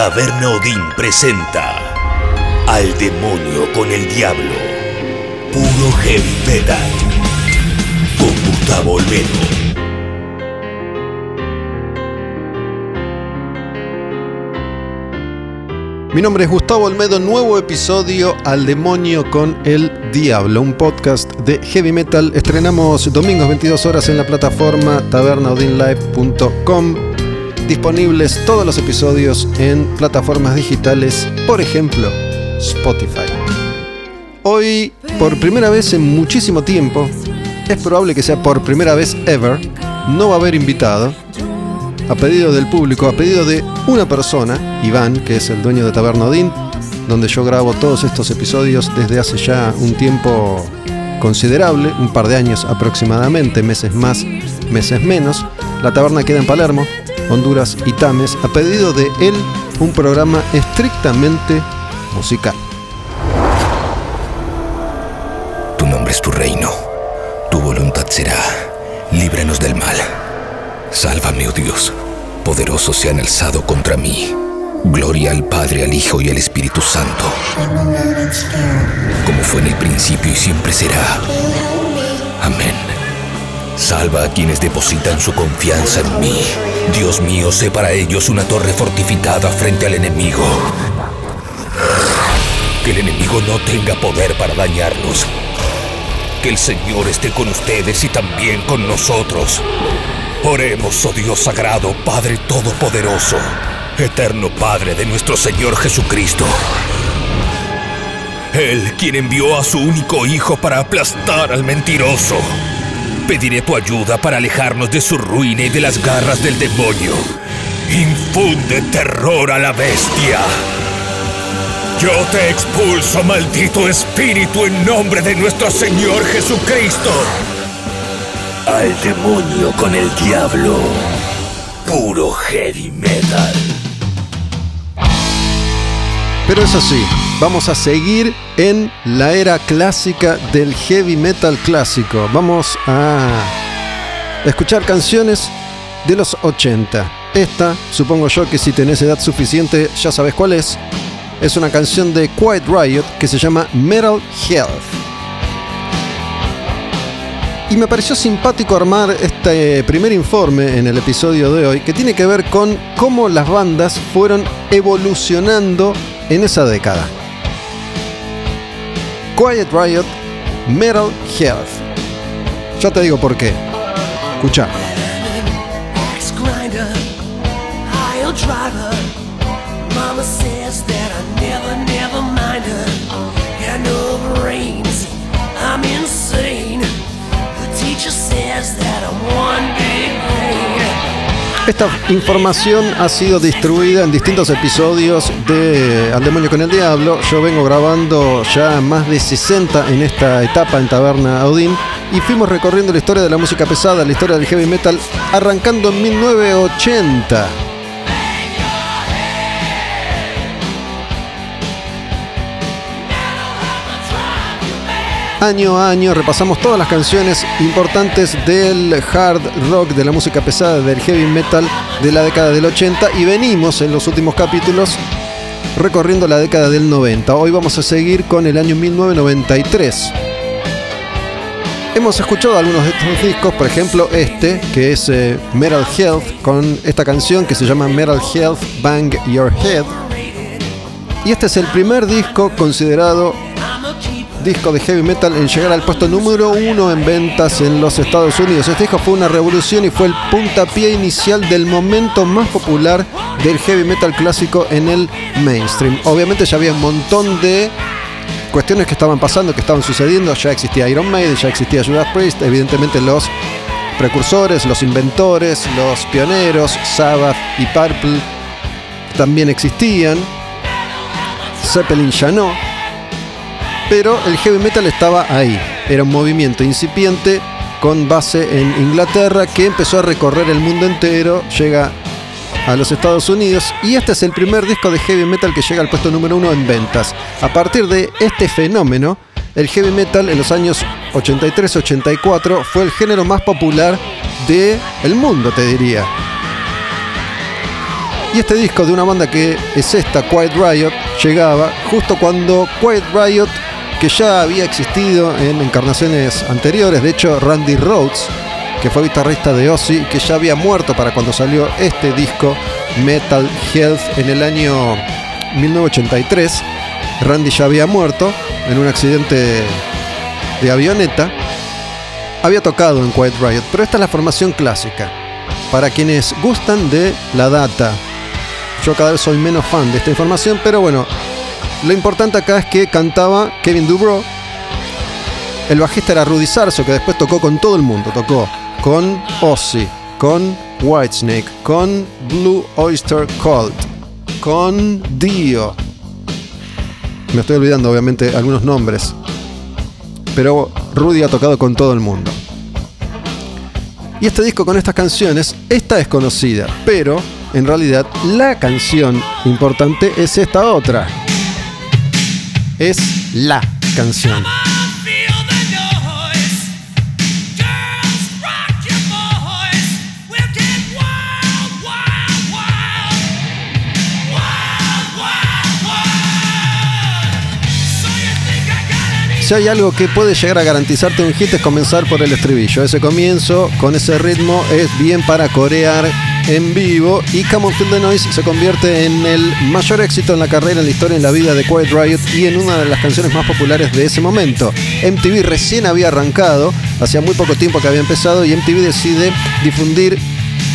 Taberna Odín presenta Al demonio con el diablo. Puro heavy metal. Con Gustavo Olmedo. Mi nombre es Gustavo Olmedo, nuevo episodio Al demonio con el diablo, un podcast de heavy metal. Estrenamos domingos 22 horas en la plataforma tabernaudinlive.com. Disponibles todos los episodios en plataformas digitales, por ejemplo, Spotify. Hoy, por primera vez en muchísimo tiempo, es probable que sea por primera vez ever, no va a haber invitado a pedido del público, a pedido de una persona, Iván, que es el dueño de Taberna Odín, donde yo grabo todos estos episodios desde hace ya un tiempo considerable, un par de años aproximadamente, meses más, meses menos. La taberna queda en Palermo, Honduras y Tames, a pedido de él un programa estrictamente musical. Tu nombre es tu reino, tu voluntad será, líbranos del mal. Sálvame, oh Dios. Poderosos se han alzado contra mí. Gloria al Padre, al Hijo y al Espíritu Santo. Como fue en el principio y siempre será. Amén. Salva a quienes depositan su confianza en mí. Dios mío, sé para ellos una torre fortificada frente al enemigo. Que el enemigo no tenga poder para dañarnos. Que el Señor esté con ustedes y también con nosotros. Oremos, oh Dios sagrado, Padre Todopoderoso, eterno Padre de nuestro Señor Jesucristo. Él quien envió a su único Hijo para aplastar al mentiroso. Pediré tu ayuda para alejarnos de su ruina y de las garras del demonio. Infunde terror a la bestia. Yo te expulso, maldito espíritu, en nombre de nuestro Señor Jesucristo. Al demonio con el diablo. Puro heavy metal. Pero eso sí, vamos a seguir en la era clásica del heavy metal clásico. Vamos a escuchar canciones de los 80. Esta, supongo yo que si tenés edad suficiente ya sabes cuál es. Es una canción de Quiet Riot que se llama Metal Health. Y me pareció simpático armar este primer informe en el episodio de hoy que tiene que ver con cómo las bandas fueron evolucionando en esa década. Quiet Riot, Metal Health. Ya te digo por qué. Escucha. Esta información ha sido distribuida en distintos episodios de Al Demonio con el Diablo. Yo vengo grabando ya más de 60 en esta etapa en Taberna Audin y fuimos recorriendo la historia de la música pesada, la historia del heavy metal, arrancando en 1980. Año a año repasamos todas las canciones importantes del hard rock, de la música pesada, del heavy metal de la década del 80 y venimos en los últimos capítulos recorriendo la década del 90. Hoy vamos a seguir con el año 1993. Hemos escuchado algunos de estos discos, por ejemplo este, que es eh, Metal Health, con esta canción que se llama Metal Health Bang Your Head. Y este es el primer disco considerado disco de heavy metal en llegar al puesto número uno en ventas en los Estados Unidos. Este disco fue una revolución y fue el puntapié inicial del momento más popular del heavy metal clásico en el mainstream. Obviamente ya había un montón de cuestiones que estaban pasando, que estaban sucediendo. Ya existía Iron Maiden, ya existía Judas Priest, evidentemente los precursores, los inventores, los pioneros, Sabbath y Purple también existían. Zeppelin ya no, pero el heavy metal estaba ahí. Era un movimiento incipiente con base en Inglaterra que empezó a recorrer el mundo entero, llega a los Estados Unidos y este es el primer disco de heavy metal que llega al puesto número uno en ventas. A partir de este fenómeno, el heavy metal en los años 83-84 fue el género más popular del el mundo, te diría. Y este disco de una banda que es esta, Quiet Riot, llegaba justo cuando Quiet Riot, que ya había existido en encarnaciones anteriores, de hecho Randy Rhodes, que fue guitarrista de Ozzy, que ya había muerto para cuando salió este disco, Metal Health, en el año 1983. Randy ya había muerto en un accidente de avioneta. Había tocado en Quiet Riot, pero esta es la formación clásica. Para quienes gustan de la data, yo cada vez soy menos fan de esta información, pero bueno, lo importante acá es que cantaba Kevin Dubrow. El bajista era Rudy Sarso, que después tocó con todo el mundo. Tocó con Ozzy, con Whitesnake, con Blue Oyster Cult, con Dio. Me estoy olvidando obviamente algunos nombres. Pero Rudy ha tocado con todo el mundo. Y este disco con estas canciones, esta es conocida, pero en realidad la canción importante es esta otra. Es la canción. Si hay algo que puede llegar a garantizarte un hit es comenzar por el estribillo. Ese comienzo con ese ritmo es bien para corear en vivo y Come On Feel the Noise se convierte en el mayor éxito en la carrera, en la historia, en la vida de Quiet Riot y en una de las canciones más populares de ese momento. MTV recién había arrancado, hacía muy poco tiempo que había empezado y MTV decide difundir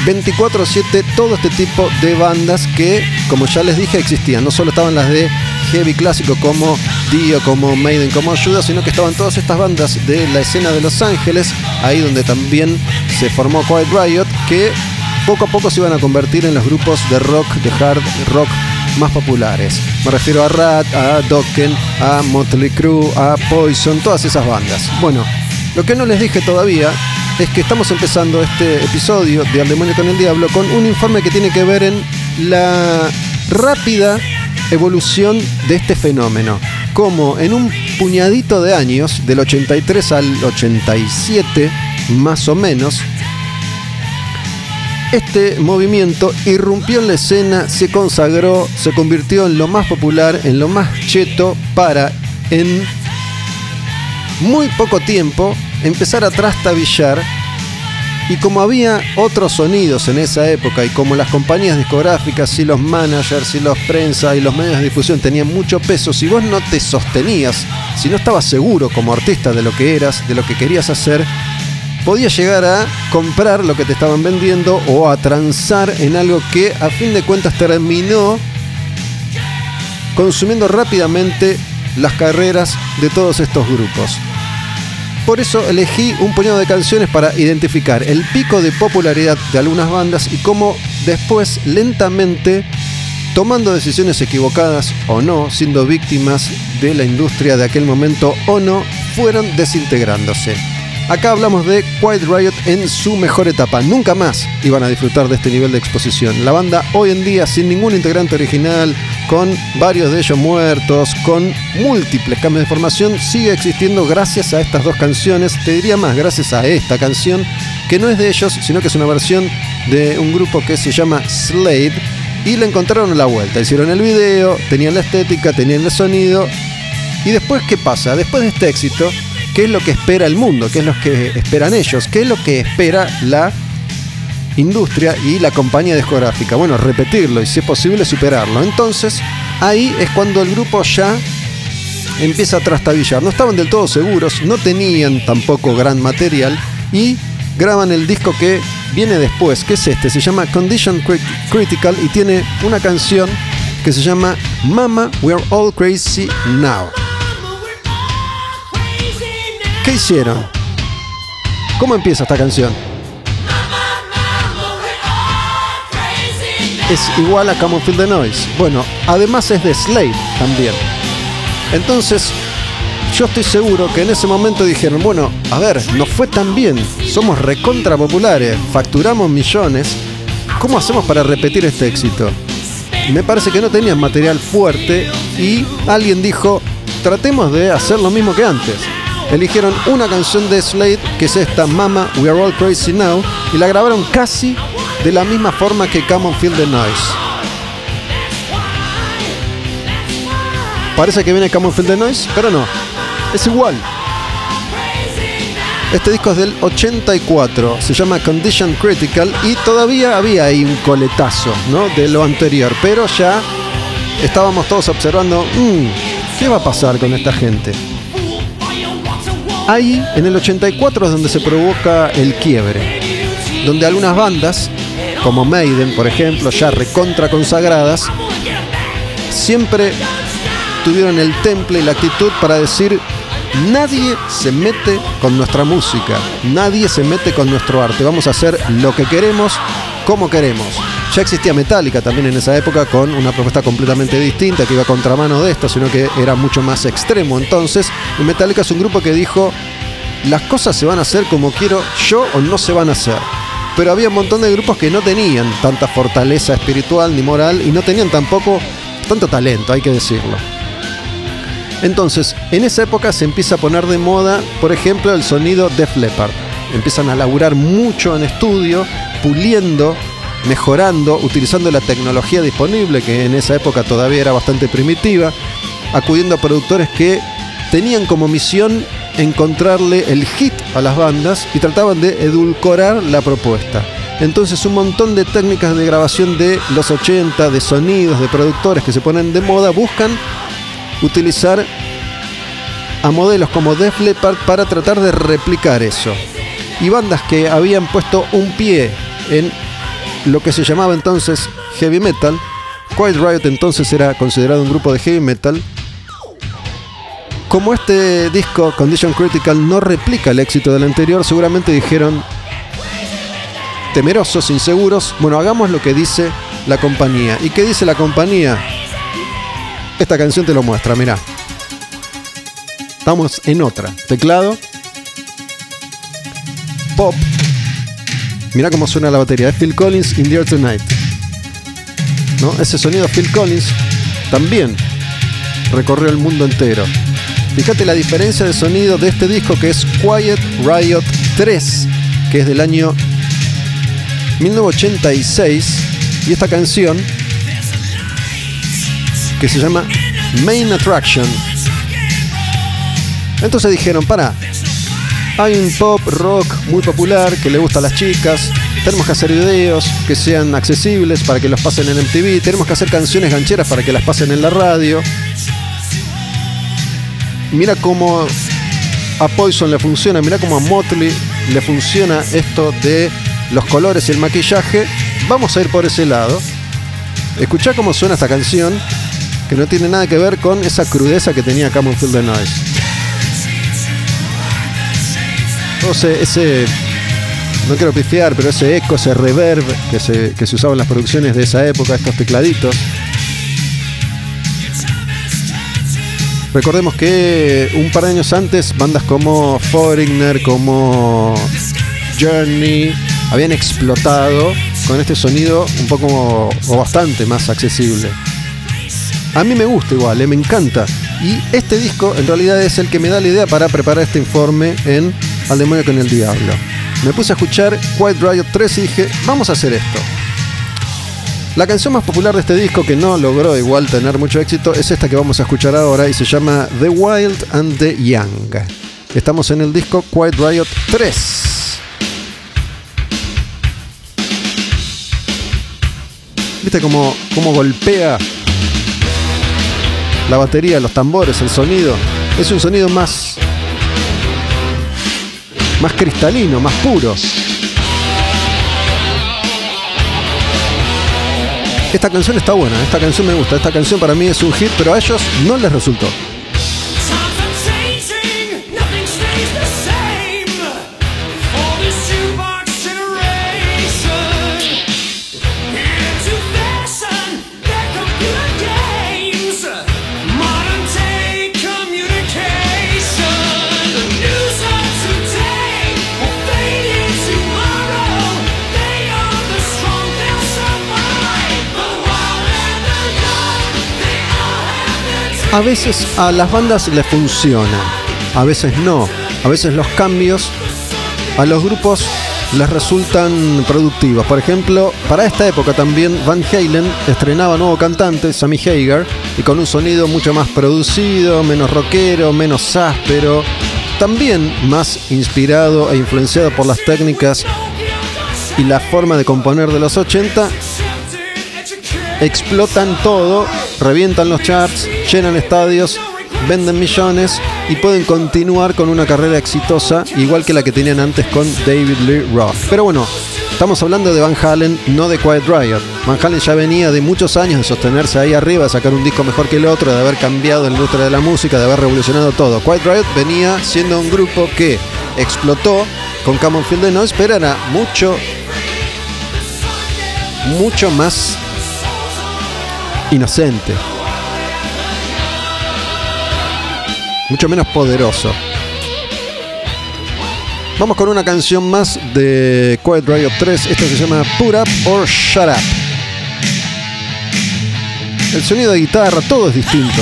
24/7 todo este tipo de bandas que, como ya les dije, existían. No solo estaban las de heavy clásico como Dio, como Maiden, como Ayuda, sino que estaban todas estas bandas de la escena de Los Ángeles, ahí donde también se formó Quiet Riot, que poco a poco se iban a convertir en los grupos de rock, de hard rock más populares. Me refiero a Rat, a Dokken, a Motley Crue, a Poison, todas esas bandas. Bueno, lo que no les dije todavía es que estamos empezando este episodio de Al Demonio con el Diablo con un informe que tiene que ver en la rápida evolución de este fenómeno. Como en un puñadito de años, del 83 al 87, más o menos, este movimiento irrumpió en la escena, se consagró, se convirtió en lo más popular, en lo más cheto, para en muy poco tiempo empezar a trastabillar. Y como había otros sonidos en esa época y como las compañías discográficas y los managers y los prensa y los medios de difusión tenían mucho peso, si vos no te sostenías, si no estabas seguro como artista de lo que eras, de lo que querías hacer, podías llegar a comprar lo que te estaban vendiendo o a transar en algo que a fin de cuentas terminó consumiendo rápidamente las carreras de todos estos grupos. Por eso elegí un puñado de canciones para identificar el pico de popularidad de algunas bandas y cómo después lentamente, tomando decisiones equivocadas o no, siendo víctimas de la industria de aquel momento o no, fueron desintegrándose. Acá hablamos de Quiet Riot en su mejor etapa. Nunca más iban a disfrutar de este nivel de exposición. La banda hoy en día sin ningún integrante original, con varios de ellos muertos, con múltiples cambios de formación, sigue existiendo gracias a estas dos canciones. Te diría más, gracias a esta canción, que no es de ellos, sino que es una versión de un grupo que se llama Slade. Y la encontraron la vuelta. Hicieron el video, tenían la estética, tenían el sonido. Y después, ¿qué pasa? Después de este éxito, qué es lo que espera el mundo, qué es lo que esperan ellos, qué es lo que espera la industria y la compañía discográfica. Bueno, repetirlo y si es posible superarlo. Entonces, ahí es cuando el grupo ya empieza a trastabillar. No estaban del todo seguros, no tenían tampoco gran material y graban el disco que viene después, que es este, se llama Condition Critical y tiene una canción que se llama Mama, We're All Crazy Now. ¿Qué hicieron? ¿Cómo empieza esta canción? Es igual a Come Feel the Noise. Bueno, además es de Slade también. Entonces, yo estoy seguro que en ese momento dijeron, bueno, a ver, nos fue tan bien, somos recontra populares, facturamos millones, ¿cómo hacemos para repetir este éxito? Me parece que no tenían material fuerte y alguien dijo, tratemos de hacer lo mismo que antes eligieron una canción de Slade, que es esta Mama, We Are All Crazy Now, y la grabaron casi de la misma forma que Come on Feel the Noise. Parece que viene Come on Feel the Noise, pero no, es igual. Este disco es del 84, se llama Condition Critical y todavía había ahí un coletazo ¿no? de lo anterior, pero ya estábamos todos observando, mm, ¿qué va a pasar con esta gente? Ahí, en el 84 es donde se provoca el quiebre, donde algunas bandas, como Maiden, por ejemplo, ya recontra consagradas, siempre tuvieron el temple y la actitud para decir, Nadie se mete con nuestra música, nadie se mete con nuestro arte. Vamos a hacer lo que queremos, como queremos. Ya existía Metallica también en esa época con una propuesta completamente distinta que iba a contramano de esto, sino que era mucho más extremo. Entonces, Metallica es un grupo que dijo, las cosas se van a hacer como quiero yo o no se van a hacer. Pero había un montón de grupos que no tenían tanta fortaleza espiritual ni moral y no tenían tampoco tanto talento, hay que decirlo. Entonces, en esa época se empieza a poner de moda, por ejemplo, el sonido Def Leppard. Empiezan a laburar mucho en estudio, puliendo, mejorando, utilizando la tecnología disponible, que en esa época todavía era bastante primitiva, acudiendo a productores que tenían como misión encontrarle el hit a las bandas y trataban de edulcorar la propuesta. Entonces un montón de técnicas de grabación de los 80, de sonidos, de productores que se ponen de moda, buscan utilizar a modelos como Def Leppard para tratar de replicar eso. Y bandas que habían puesto un pie en lo que se llamaba entonces heavy metal, Quiet Riot entonces era considerado un grupo de heavy metal. Como este disco Condition Critical no replica el éxito del anterior, seguramente dijeron temerosos, inseguros, bueno, hagamos lo que dice la compañía. ¿Y qué dice la compañía? Esta canción te lo muestra, mira. Estamos en otra. Teclado. Pop. Mira cómo suena la batería. Es Phil Collins in the Air Tonight. ¿No? Ese sonido Phil Collins también recorrió el mundo entero. Fíjate la diferencia de sonido de este disco que es Quiet Riot 3, que es del año 1986. Y esta canción que se llama Main Attraction. Entonces dijeron, para, hay un pop rock muy popular que le gusta a las chicas, tenemos que hacer videos que sean accesibles para que los pasen en MTV, tenemos que hacer canciones gancheras para que las pasen en la radio. Mira cómo a Poison le funciona, mira cómo a Motley le funciona esto de los colores y el maquillaje. Vamos a ir por ese lado. Escucha cómo suena esta canción que no tiene nada que ver con esa crudeza que tenía Field the Noise. Ese, no quiero pifiar, pero ese eco, ese reverb que se, que usaba en las producciones de esa época, estos tecladitos. Recordemos que un par de años antes, bandas como Foreigner, como Journey, habían explotado con este sonido un poco o bastante más accesible. A mí me gusta igual, eh, me encanta. Y este disco en realidad es el que me da la idea para preparar este informe en Al demonio con el diablo. Me puse a escuchar White Riot 3 y dije, vamos a hacer esto. La canción más popular de este disco, que no logró igual tener mucho éxito, es esta que vamos a escuchar ahora y se llama The Wild and the Young. Estamos en el disco Quiet Riot 3. ¿Viste cómo, cómo golpea la batería, los tambores, el sonido. Es un sonido más. Más cristalino, más puro. Esta canción está buena, esta canción me gusta, esta canción para mí es un hit, pero a ellos no les resultó. A veces a las bandas les funciona, a veces no. A veces los cambios a los grupos les resultan productivos. Por ejemplo, para esta época también Van Halen estrenaba nuevo cantante, Sammy Hagar, y con un sonido mucho más producido, menos rockero, menos áspero, también más inspirado e influenciado por las técnicas y la forma de componer de los 80, explotan todo, revientan los charts, llenan estadios, venden millones y pueden continuar con una carrera exitosa igual que la que tenían antes con David Lee Roth. Pero bueno, estamos hablando de Van Halen, no de Quiet Riot. Van Halen ya venía de muchos años de sostenerse ahí arriba, de sacar un disco mejor que el otro, de haber cambiado la industria de la música, de haber revolucionado todo. Quiet Riot venía siendo un grupo que explotó con Come On Feel the Noise, pero era mucho, mucho más inocente. Mucho menos poderoso. Vamos con una canción más de Quiet Riot 3. Esta se llama Put Up or Shut Up. El sonido de guitarra, todo es distinto.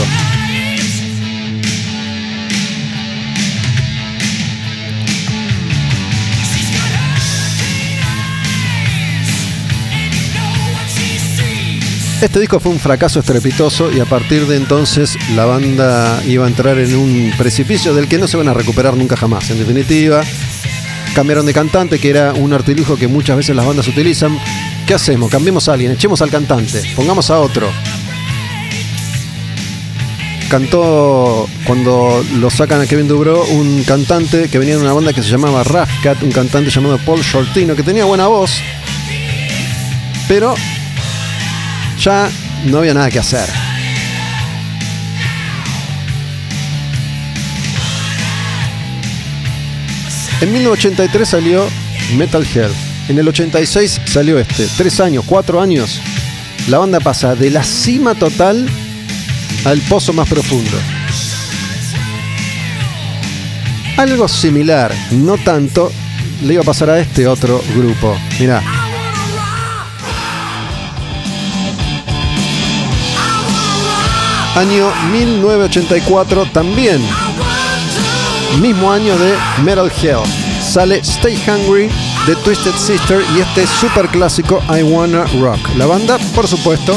Este disco fue un fracaso estrepitoso y a partir de entonces la banda iba a entrar en un precipicio del que no se van a recuperar nunca jamás. En definitiva, cambiaron de cantante, que era un artilujo que muchas veces las bandas utilizan. ¿Qué hacemos? Cambiemos a alguien, echemos al cantante, pongamos a otro. Cantó cuando lo sacan a Kevin Dubrow un cantante que venía de una banda que se llamaba Rafcat, un cantante llamado Paul Shortino, que tenía buena voz, pero ya no había nada que hacer. En 1983 salió Metal Health. En el 86 salió este. Tres años, cuatro años. La banda pasa de la cima total al pozo más profundo. Algo similar, no tanto, le iba a pasar a este otro grupo. Mirá. Año 1984 también. Mismo año de Metal Hell. Sale Stay Hungry de Twisted Sister y este super clásico I Wanna Rock. La banda, por supuesto,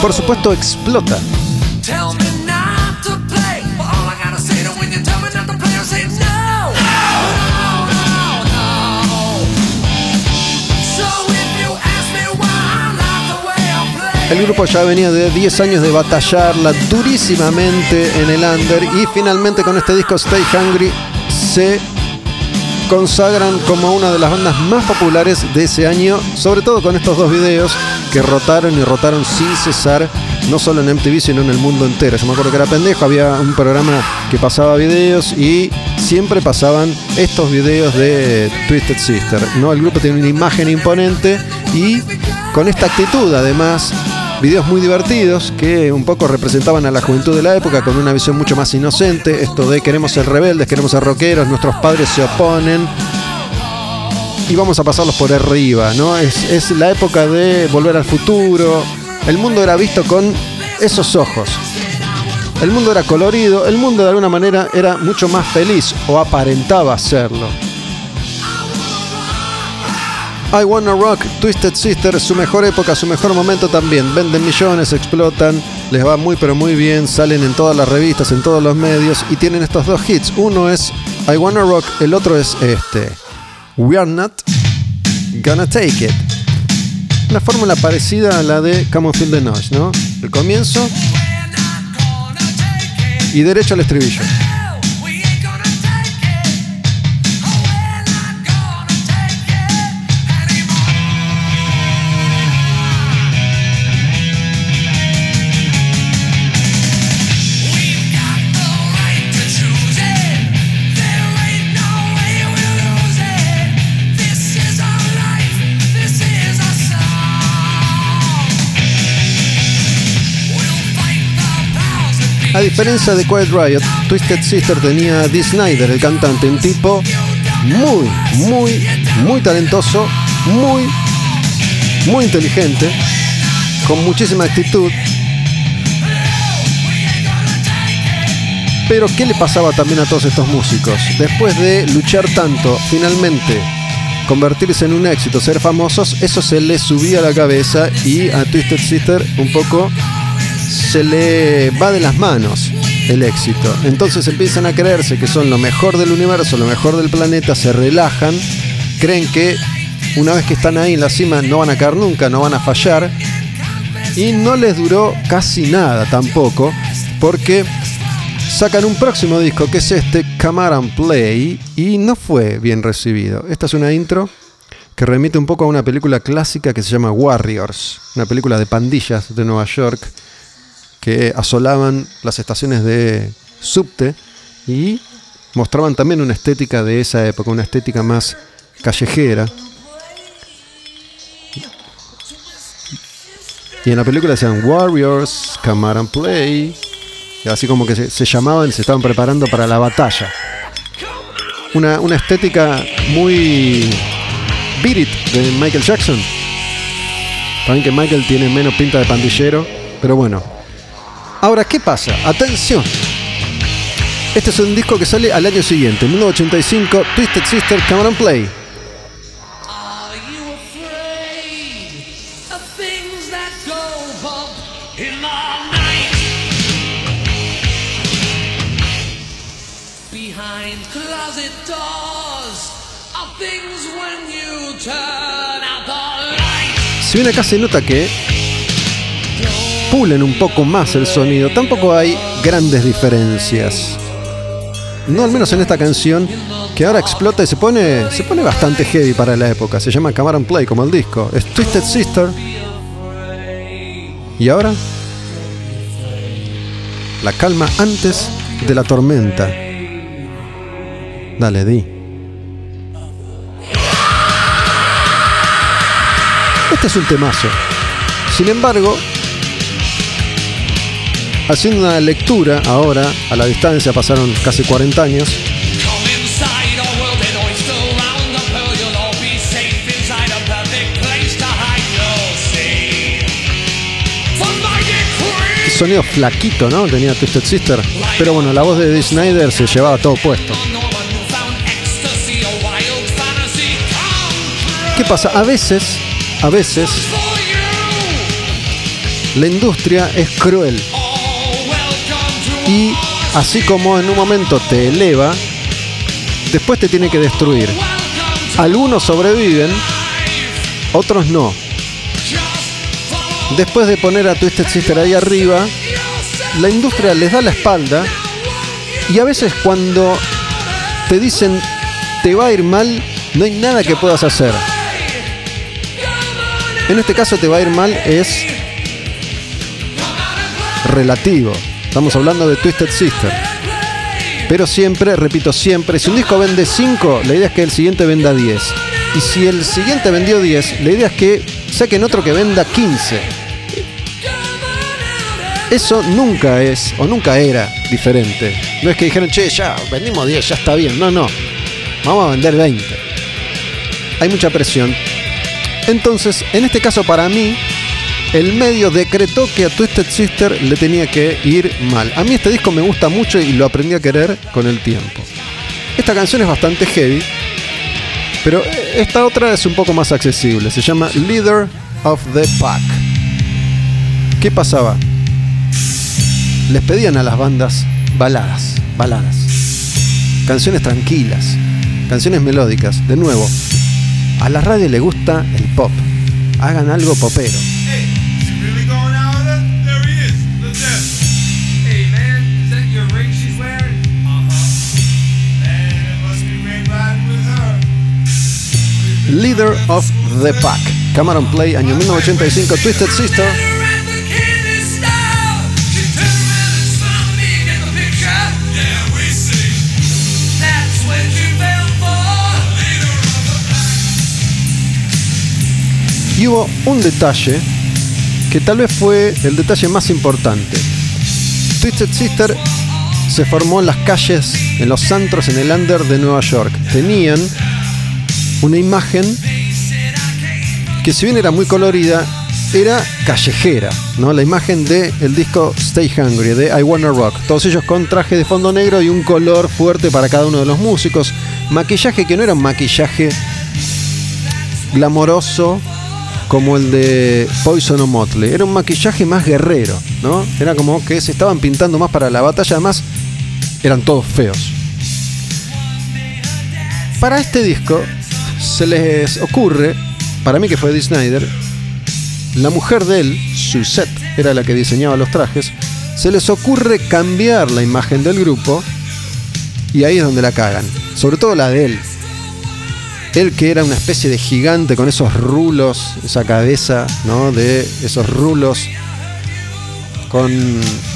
por supuesto explota. El grupo ya venía de 10 años de batallarla durísimamente en el under y finalmente con este disco Stay Hungry se consagran como una de las bandas más populares de ese año, sobre todo con estos dos videos que rotaron y rotaron sin cesar, no solo en MTV, sino en el mundo entero. Yo me acuerdo que era pendejo, había un programa que pasaba videos y siempre pasaban estos videos de Twisted Sister. ¿no? El grupo tiene una imagen imponente y con esta actitud además videos muy divertidos que un poco representaban a la juventud de la época con una visión mucho más inocente, esto de queremos ser rebeldes, queremos ser rockeros, nuestros padres se oponen y vamos a pasarlos por arriba, ¿no? Es, es la época de volver al futuro, el mundo era visto con esos ojos. El mundo era colorido, el mundo de alguna manera era mucho más feliz o aparentaba serlo. I Wanna Rock, Twisted Sister, su mejor época, su mejor momento también. Venden millones, explotan, les va muy pero muy bien, salen en todas las revistas, en todos los medios y tienen estos dos hits. Uno es I Wanna Rock, el otro es este. We Are Not Gonna Take It. Una fórmula parecida a la de Come on Feel the Noise, ¿no? El comienzo y derecho al estribillo. A diferencia de Quiet Riot, Twisted Sister tenía a Dee Snyder, el cantante, un tipo muy, muy, muy talentoso, muy, muy inteligente, con muchísima actitud. Pero ¿qué le pasaba también a todos estos músicos? Después de luchar tanto, finalmente convertirse en un éxito, ser famosos, eso se les subía a la cabeza y a Twisted Sister un poco se le va de las manos el éxito. Entonces empiezan a creerse que son lo mejor del universo, lo mejor del planeta, se relajan, creen que una vez que están ahí en la cima no van a caer nunca, no van a fallar. Y no les duró casi nada tampoco, porque sacan un próximo disco que es este Cameron Play y no fue bien recibido. Esta es una intro que remite un poco a una película clásica que se llama Warriors, una película de pandillas de Nueva York que asolaban las estaciones de subte y mostraban también una estética de esa época, una estética más callejera. Y en la película decían Warriors, Come and Play. Y así como que se, llamaban, se estaban preparando para la batalla. Una, una estética muy Beat de Michael Jackson. También que Michael tiene menos pinta de pandillero, pero bueno, Ahora, ¿qué pasa? Atención. Este es un disco que sale al año siguiente, 1985, Twisted Sister Cameron Play. Si bien acá se nota que pulen un poco más el sonido, tampoco hay grandes diferencias. No al menos en esta canción que ahora explota y se pone, se pone bastante heavy para la época. Se llama Cameron Play como el disco. Es Twisted Sister. Y ahora la calma antes de la tormenta. Dale, di. Este es un temazo. Sin embargo, haciendo una lectura ahora, a la distancia, pasaron casi 40 años. Sonido flaquito, ¿no? Tenía Twisted Sister. Pero bueno, la voz de Dee Snyder se llevaba todo puesto. ¿Qué pasa? A veces, a veces, la industria es cruel y así como en un momento te eleva, después te tiene que destruir. Algunos sobreviven, otros no. Después de poner a Twisted Sister ahí arriba, la industria les da la espalda y a veces cuando te dicen te va a ir mal, no hay nada que puedas hacer. En este caso te va a ir mal es relativo. Estamos hablando de Twisted Sister. Pero siempre, repito, siempre, si un disco vende 5, la idea es que el siguiente venda 10. Y si el siguiente vendió 10, la idea es que saquen otro que venda 15. Eso nunca es, o nunca era diferente. No es que dijeron, che, ya, vendimos 10, ya está bien. No, no. Vamos a vender 20. Hay mucha presión. Entonces, en este caso para mí, el medio decretó que a Twisted Sister le tenía que ir mal. A mí este disco me gusta mucho y lo aprendí a querer con el tiempo. Esta canción es bastante heavy, pero esta otra es un poco más accesible. Se llama Leader of the Pack. ¿Qué pasaba? Les pedían a las bandas baladas, baladas, canciones tranquilas, canciones melódicas. De nuevo, a la radio le gusta el pop. Hagan algo popero. Leader of the Pack. Cameron Play, año 1985, Twisted Sister. Y hubo un detalle que tal vez fue el detalle más importante. Twisted Sister se formó en las calles, en los antros, en el under de Nueva York. Tenían una imagen que si bien era muy colorida, era callejera, ¿no? La imagen del el disco Stay Hungry de I Wanna Rock. Todos ellos con traje de fondo negro y un color fuerte para cada uno de los músicos. Maquillaje que no era un maquillaje glamoroso como el de Poison o Motley. Era un maquillaje más guerrero, ¿no? Era como que se estaban pintando más para la batalla. Además, eran todos feos. Para este disco se les ocurre, para mí que fue Dee Snyder, la mujer de él, Suzette, era la que diseñaba los trajes, se les ocurre cambiar la imagen del grupo y ahí es donde la cagan. Sobre todo la de él. Él que era una especie de gigante con esos rulos, esa cabeza, ¿no? De esos rulos con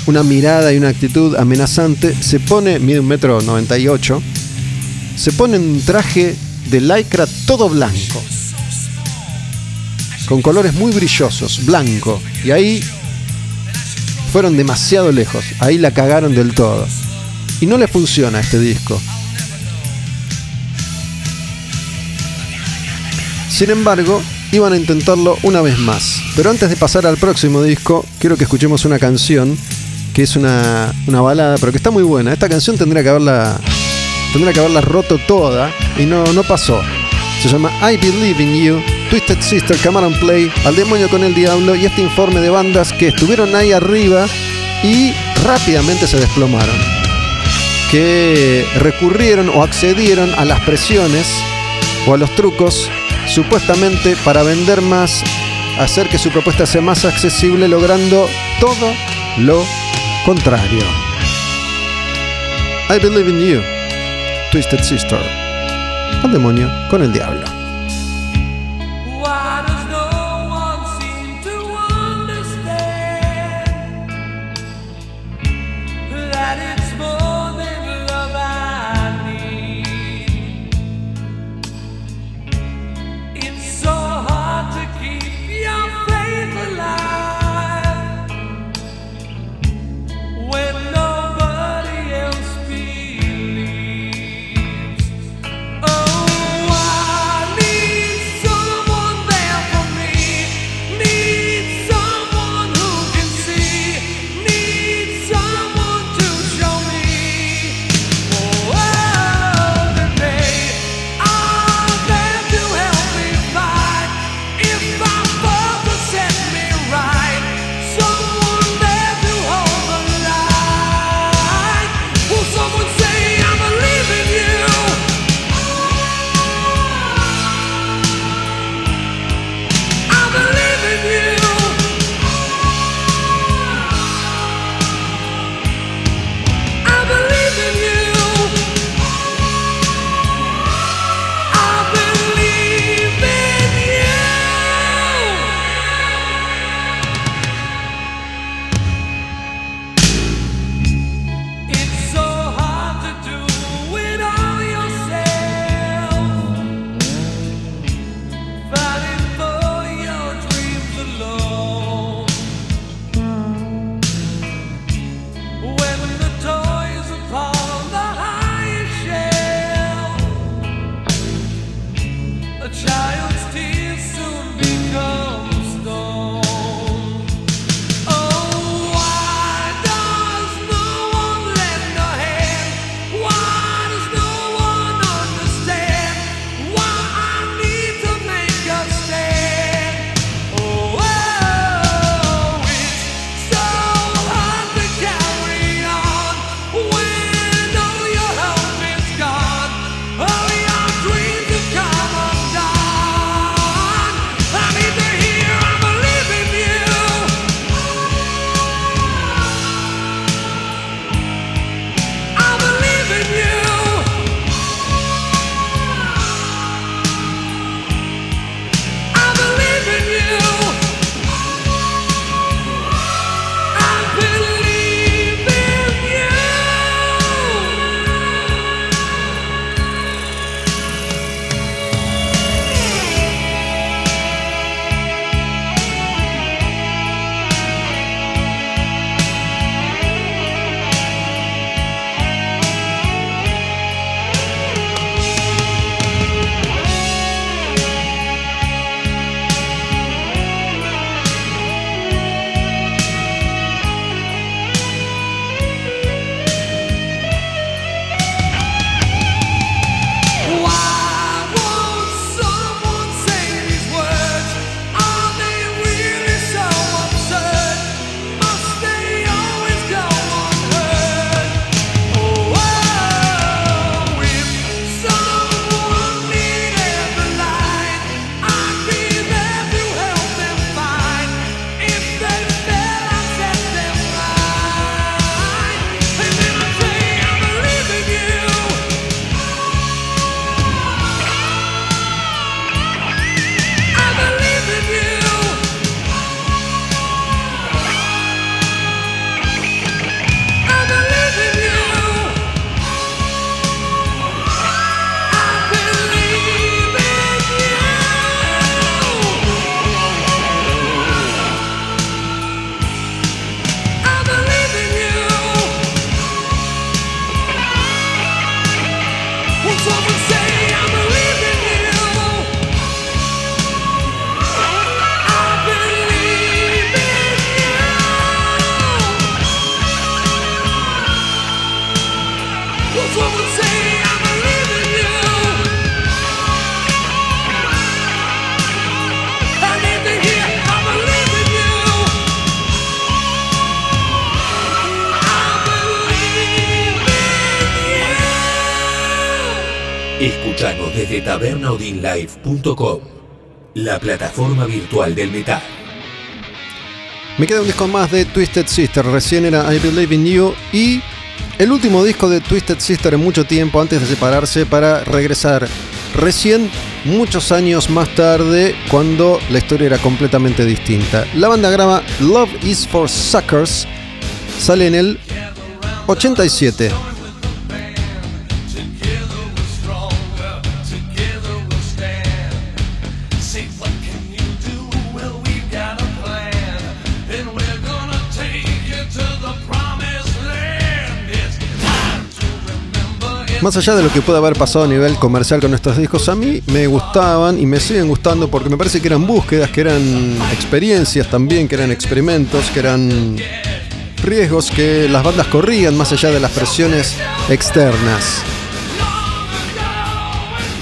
una mirada y una actitud amenazante, se pone, mide un metro 98, se pone un traje de lycra todo blanco, con colores muy brillosos, blanco, y ahí fueron demasiado lejos, ahí la cagaron del todo. Y no le funciona este disco. Sin embargo, iban a intentarlo una vez más. Pero antes de pasar al próximo disco, quiero que escuchemos una canción que es una, una balada, pero que está muy buena. Esta canción tendría que haberla, tendría que haberla roto toda y no, no pasó. Se llama I Believe in You, Twisted Sister, Cameron Play, Al Demonio con el Diablo y este informe de bandas que estuvieron ahí arriba y rápidamente se desplomaron. Que recurrieron o accedieron a las presiones o a los trucos supuestamente para vender más, hacer que su propuesta sea más accesible, logrando todo lo contrario. I believe in you, Twisted Sister. Al demonio con el diablo. La plataforma virtual del metal. Me queda un disco más de Twisted Sister, recién era I Believe in You y el último disco de Twisted Sister en mucho tiempo antes de separarse para regresar recién muchos años más tarde cuando la historia era completamente distinta. La banda graba Love is for Suckers, sale en el 87. Más allá de lo que puede haber pasado a nivel comercial con estos discos, a mí me gustaban y me siguen gustando porque me parece que eran búsquedas, que eran experiencias también, que eran experimentos, que eran riesgos que las bandas corrían más allá de las presiones externas.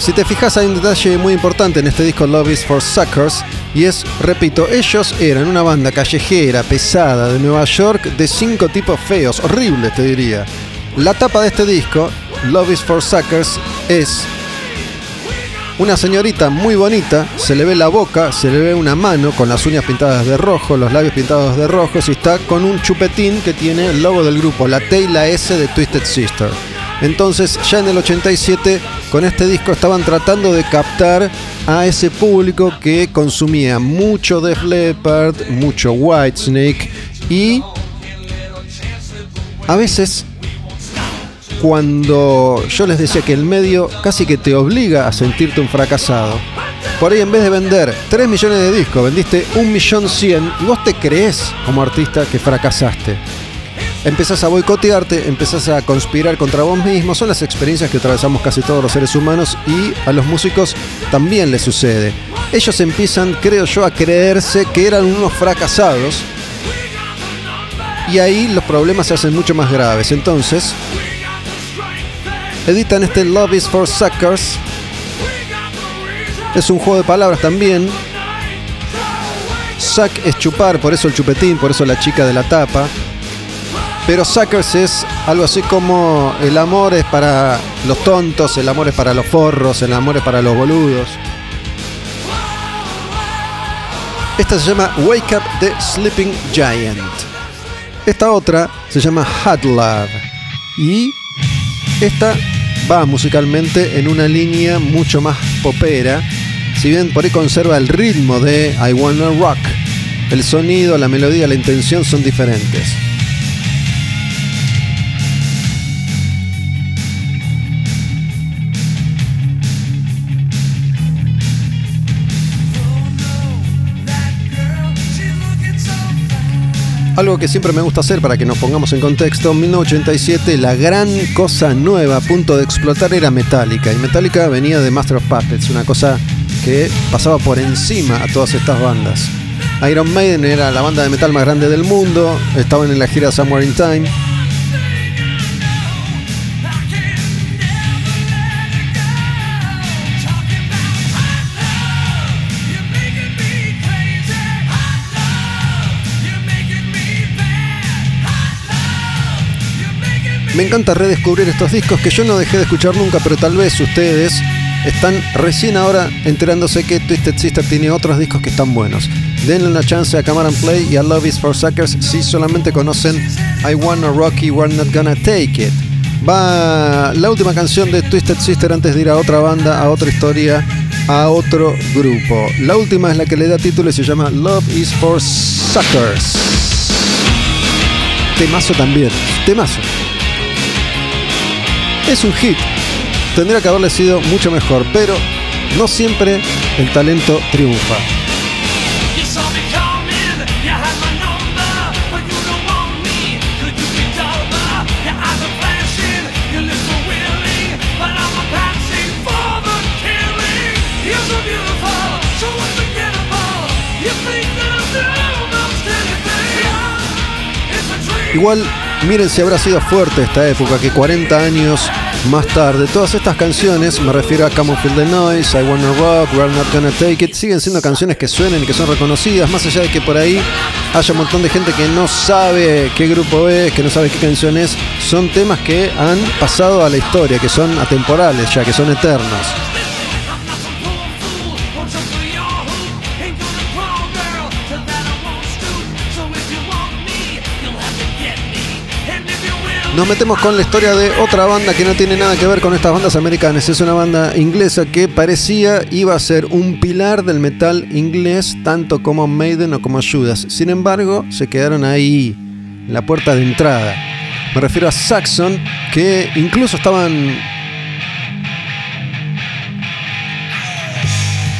Si te fijas hay un detalle muy importante en este disco Love is for Suckers y es, repito, ellos eran una banda callejera, pesada, de Nueva York, de cinco tipos feos, horribles te diría. La tapa de este disco, Love is for Suckers, es una señorita muy bonita, se le ve la boca, se le ve una mano con las uñas pintadas de rojo, los labios pintados de rojo, y está con un chupetín que tiene el logo del grupo, la T y la S de Twisted Sister. Entonces, ya en el 87, con este disco estaban tratando de captar a ese público que consumía mucho Def Leppard, mucho Whitesnake y a veces cuando yo les decía que el medio casi que te obliga a sentirte un fracasado. Por ahí en vez de vender 3 millones de discos, vendiste 1 millón 100 y vos te crees como artista que fracasaste. Empezás a boicotearte, empezás a conspirar contra vos mismo, son las experiencias que atravesamos casi todos los seres humanos y a los músicos también les sucede. Ellos empiezan, creo yo, a creerse que eran unos fracasados y ahí los problemas se hacen mucho más graves. Entonces, editan este Love is for Suckers. Es un juego de palabras también. Suck es chupar, por eso el chupetín, por eso la chica de la tapa. Pero Suckers es algo así como el amor es para los tontos, el amor es para los forros, el amor es para los boludos. Esta se llama Wake Up the Sleeping Giant. Esta otra se llama Love. Y esta va musicalmente en una línea mucho más popera. Si bien por ahí conserva el ritmo de I Wanna Rock, el sonido, la melodía, la intención son diferentes. Algo que siempre me gusta hacer para que nos pongamos en contexto, en 1987 la gran cosa nueva a punto de explotar era Metallica y Metallica venía de Master of Puppets, una cosa que pasaba por encima a todas estas bandas. Iron Maiden era la banda de metal más grande del mundo, estaban en la gira Somewhere in Time. Me encanta redescubrir estos discos que yo no dejé de escuchar nunca, pero tal vez ustedes están recién ahora enterándose que Twisted Sister tiene otros discos que están buenos. Denle una chance a and Play y a Love is for Suckers si solamente conocen I Wanna Rocky, We're Not Gonna Take It. Va la última canción de Twisted Sister antes de ir a otra banda, a otra historia, a otro grupo. La última es la que le da título y se llama Love is for Suckers. Temazo también, temazo. Es un hit. Tendría que haberle sido mucho mejor, pero no siempre el talento triunfa. Igual, miren si habrá sido fuerte esta época, que 40 años más tarde. Todas estas canciones, me refiero a Come Feel the Noise, I Wanna Rock, We're Not Gonna Take It, siguen siendo canciones que suenen y que son reconocidas, más allá de que por ahí haya un montón de gente que no sabe qué grupo es, que no sabe qué canción es, son temas que han pasado a la historia, que son atemporales ya, que son eternos. Nos metemos con la historia de otra banda que no tiene nada que ver con estas bandas americanas. Es una banda inglesa que parecía iba a ser un pilar del metal inglés, tanto como Maiden o como Judas. Sin embargo, se quedaron ahí, en la puerta de entrada. Me refiero a Saxon, que incluso estaban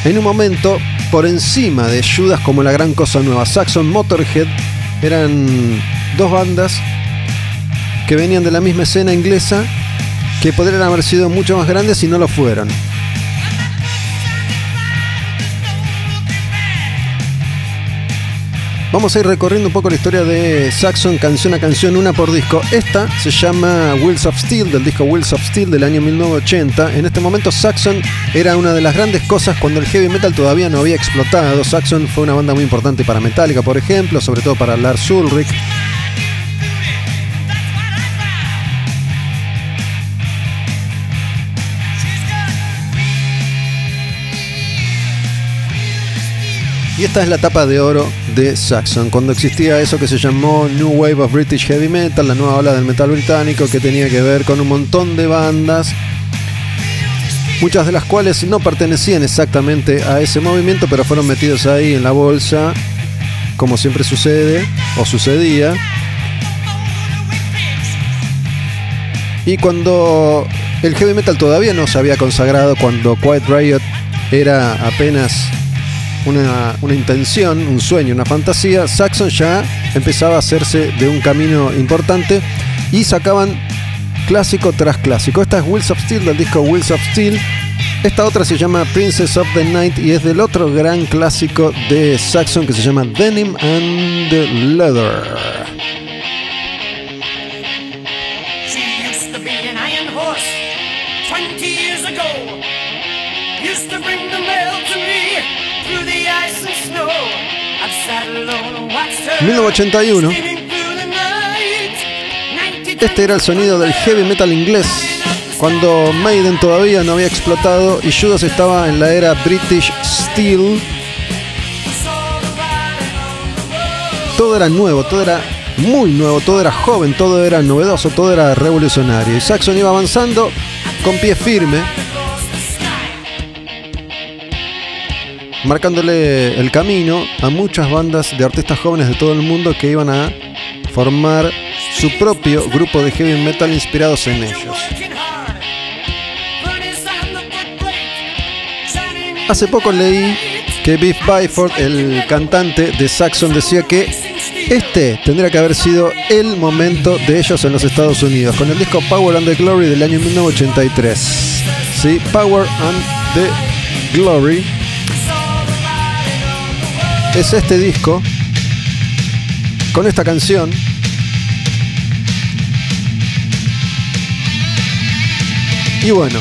en un momento por encima de Judas como la gran cosa nueva. Saxon Motorhead eran dos bandas que venían de la misma escena inglesa que podrían haber sido mucho más grandes si no lo fueron. Vamos a ir recorriendo un poco la historia de Saxon canción a canción, una por disco. Esta se llama Wheels of Steel, del disco Wheels of Steel del año 1980. En este momento Saxon era una de las grandes cosas cuando el heavy metal todavía no había explotado. Saxon fue una banda muy importante para Metallica, por ejemplo, sobre todo para Lars Ulrich. Y esta es la etapa de oro de Saxon, cuando existía eso que se llamó New Wave of British Heavy Metal, la nueva ola del metal británico, que tenía que ver con un montón de bandas, muchas de las cuales no pertenecían exactamente a ese movimiento, pero fueron metidos ahí en la bolsa, como siempre sucede, o sucedía. Y cuando el heavy metal todavía no se había consagrado, cuando Quiet Riot era apenas una, una, intención, un sueño, una fantasía, Saxon ya empezaba a hacerse de un camino importante y sacaban clásico tras clásico. Esta es Wheels of Steel del disco Wheels of Steel. Esta otra se llama Princess of the Night y es del otro gran clásico de Saxon que se llama Denim and Leather. 1981. steaming through the night. 90 Este era el sonido del heavy metal inglés cuando Maiden todavía no había explotado y Judas estaba en la era British Steel. Todo era nuevo, todo era muy nuevo, todo era joven, todo era novedoso, todo era revolucionario. Y Saxon iba avanzando con pie firme, marcándole el camino a muchas bandas de artistas jóvenes de todo el mundo que iban a formar su propio grupo de heavy metal inspirados en ellos. Hace poco leí que Biff Byford, el cantante de Saxon, decía que este tendría que haber sido el momento de ellos en los Estados Unidos, con el disco Power and the Glory del año 1983. Sí, Power and the Glory es este disco con esta canción y bueno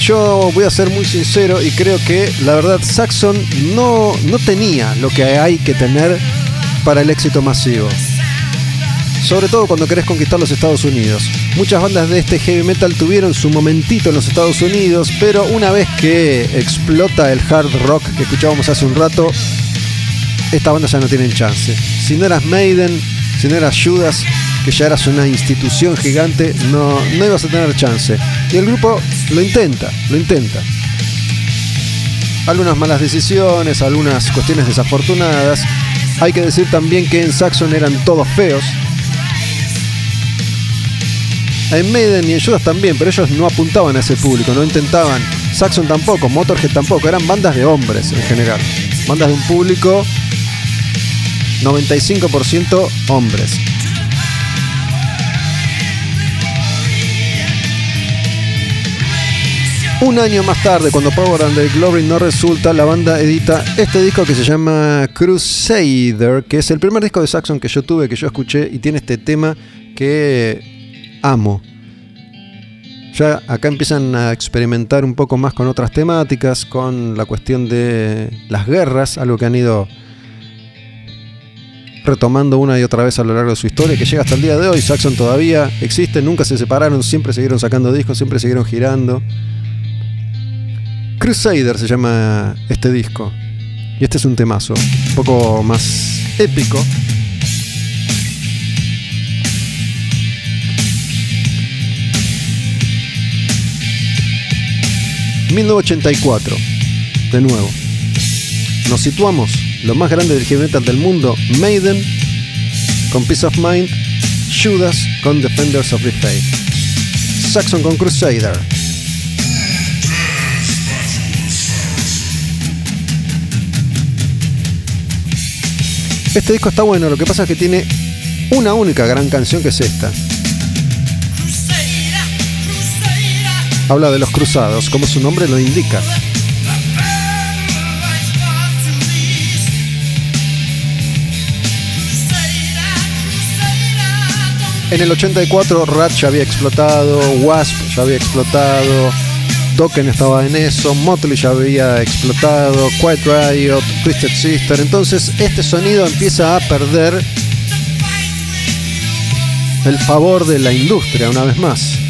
yo voy a ser muy sincero y creo que la verdad Saxon no, no tenía lo que hay que tener para el éxito masivo sobre todo cuando querés conquistar los Estados Unidos. Muchas bandas de este heavy metal tuvieron su momentito en los Estados Unidos, pero una vez que explota el hard rock que escuchábamos hace un rato, estas bandas ya no tienen chance. Si no eras Maiden, si no eras Judas, que ya eras una institución gigante, no, no ibas a tener chance. Y el grupo lo intenta, lo intenta. Algunas malas decisiones, algunas cuestiones desafortunadas. Hay que decir también que en Saxon eran todos feos, en Maiden y en Judas también, pero ellos no apuntaban a ese público, no intentaban. Saxon tampoco, Motorhead tampoco, eran bandas de hombres en general. Bandas de un público 95% hombres. Un año más tarde, cuando Power and the Glory no resulta, la banda edita este disco que se llama Crusader, que es el primer disco de Saxon que yo tuve, que yo escuché, y tiene este tema que amo. Ya acá empiezan a experimentar un poco más con otras temáticas, con la cuestión de las guerras, algo que han ido retomando una y otra vez a lo largo de su historia, que llega hasta el día de hoy. Saxon todavía existe, nunca se separaron, siempre siguieron sacando discos, siempre siguieron girando. Crusader se llama este disco. Y este es un temazo, un poco más épico. ...1984... ...de nuevo... ...nos situamos... ...lo más grande del heavy del mundo... ...Maiden... ...con Peace of Mind... ...Judas con Defenders of the Faith... ...Saxon con Crusader... Este disco está bueno, lo que pasa es que tiene una única gran canción que es esta. Habla de los cruzados, como su nombre lo indica. En el 84 Rat ya había explotado, Wasp ya había explotado, Dokken estaba en eso, Motley ya había explotado, Quiet Riot, Twisted Sister. Entonces este sonido empieza a perder el favor de la industria una vez más.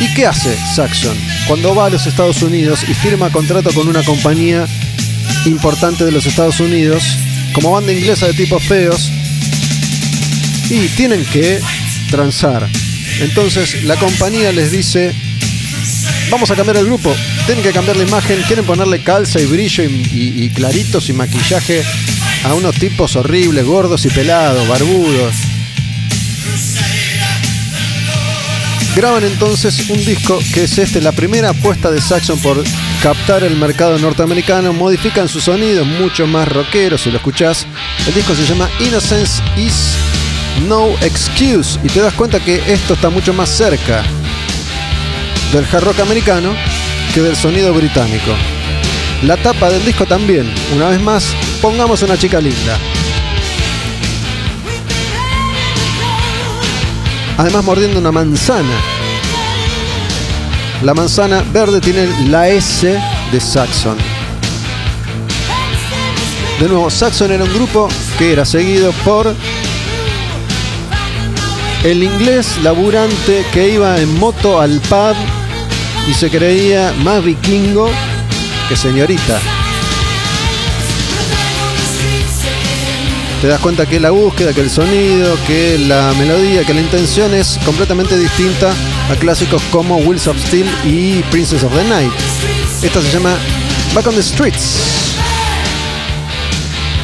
¿Y qué hace Saxon? Cuando va a los Estados Unidos y firma contrato con una compañía importante de los Estados Unidos, como banda inglesa de tipos feos, y tienen que transar. Entonces la compañía les dice, vamos a cambiar el grupo, tienen que cambiar la imagen, quieren ponerle calza y brillo y, y- claritos y maquillaje a unos tipos horribles, gordos y pelados, barbudos. Graban entonces un disco que es este, la primera apuesta de Saxon por captar el mercado norteamericano. Modifican su sonido, mucho más rockero si lo escuchás. El disco se llama Innocence is No Excuse y te das cuenta que esto está mucho más cerca del hard rock americano que del sonido británico. La tapa del disco también, una vez más, pongamos una chica linda. Además mordiendo una manzana. La manzana verde tiene la S de Saxon. De nuevo, Saxon era un grupo que era seguido por el inglés laburante que iba en moto al pub y se creía más vikingo que señorita. Te das cuenta que la búsqueda, que el sonido, que la melodía, que la intención es completamente distinta a clásicos como Wheels of Steel y Princess of the Night. Esta se llama Back on the Streets.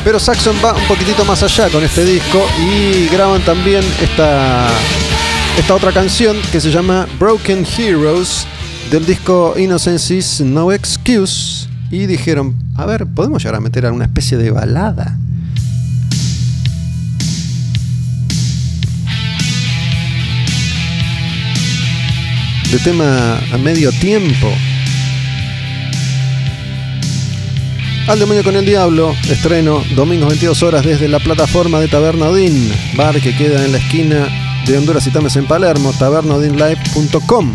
Pero Saxon va un poquitito más allá con este disco y graban también esta, esta otra canción que se llama Broken Heroes del disco Innocence No Excuse. Y dijeron, a ver, podemos llegar a meter alguna especie de balada. De tema a medio tiempo. Al demonio con el diablo, estreno domingos 22 horas desde la plataforma de Taberna Odín, bar que queda en la esquina de Honduras y Tames en Palermo, tabernodinlive.com.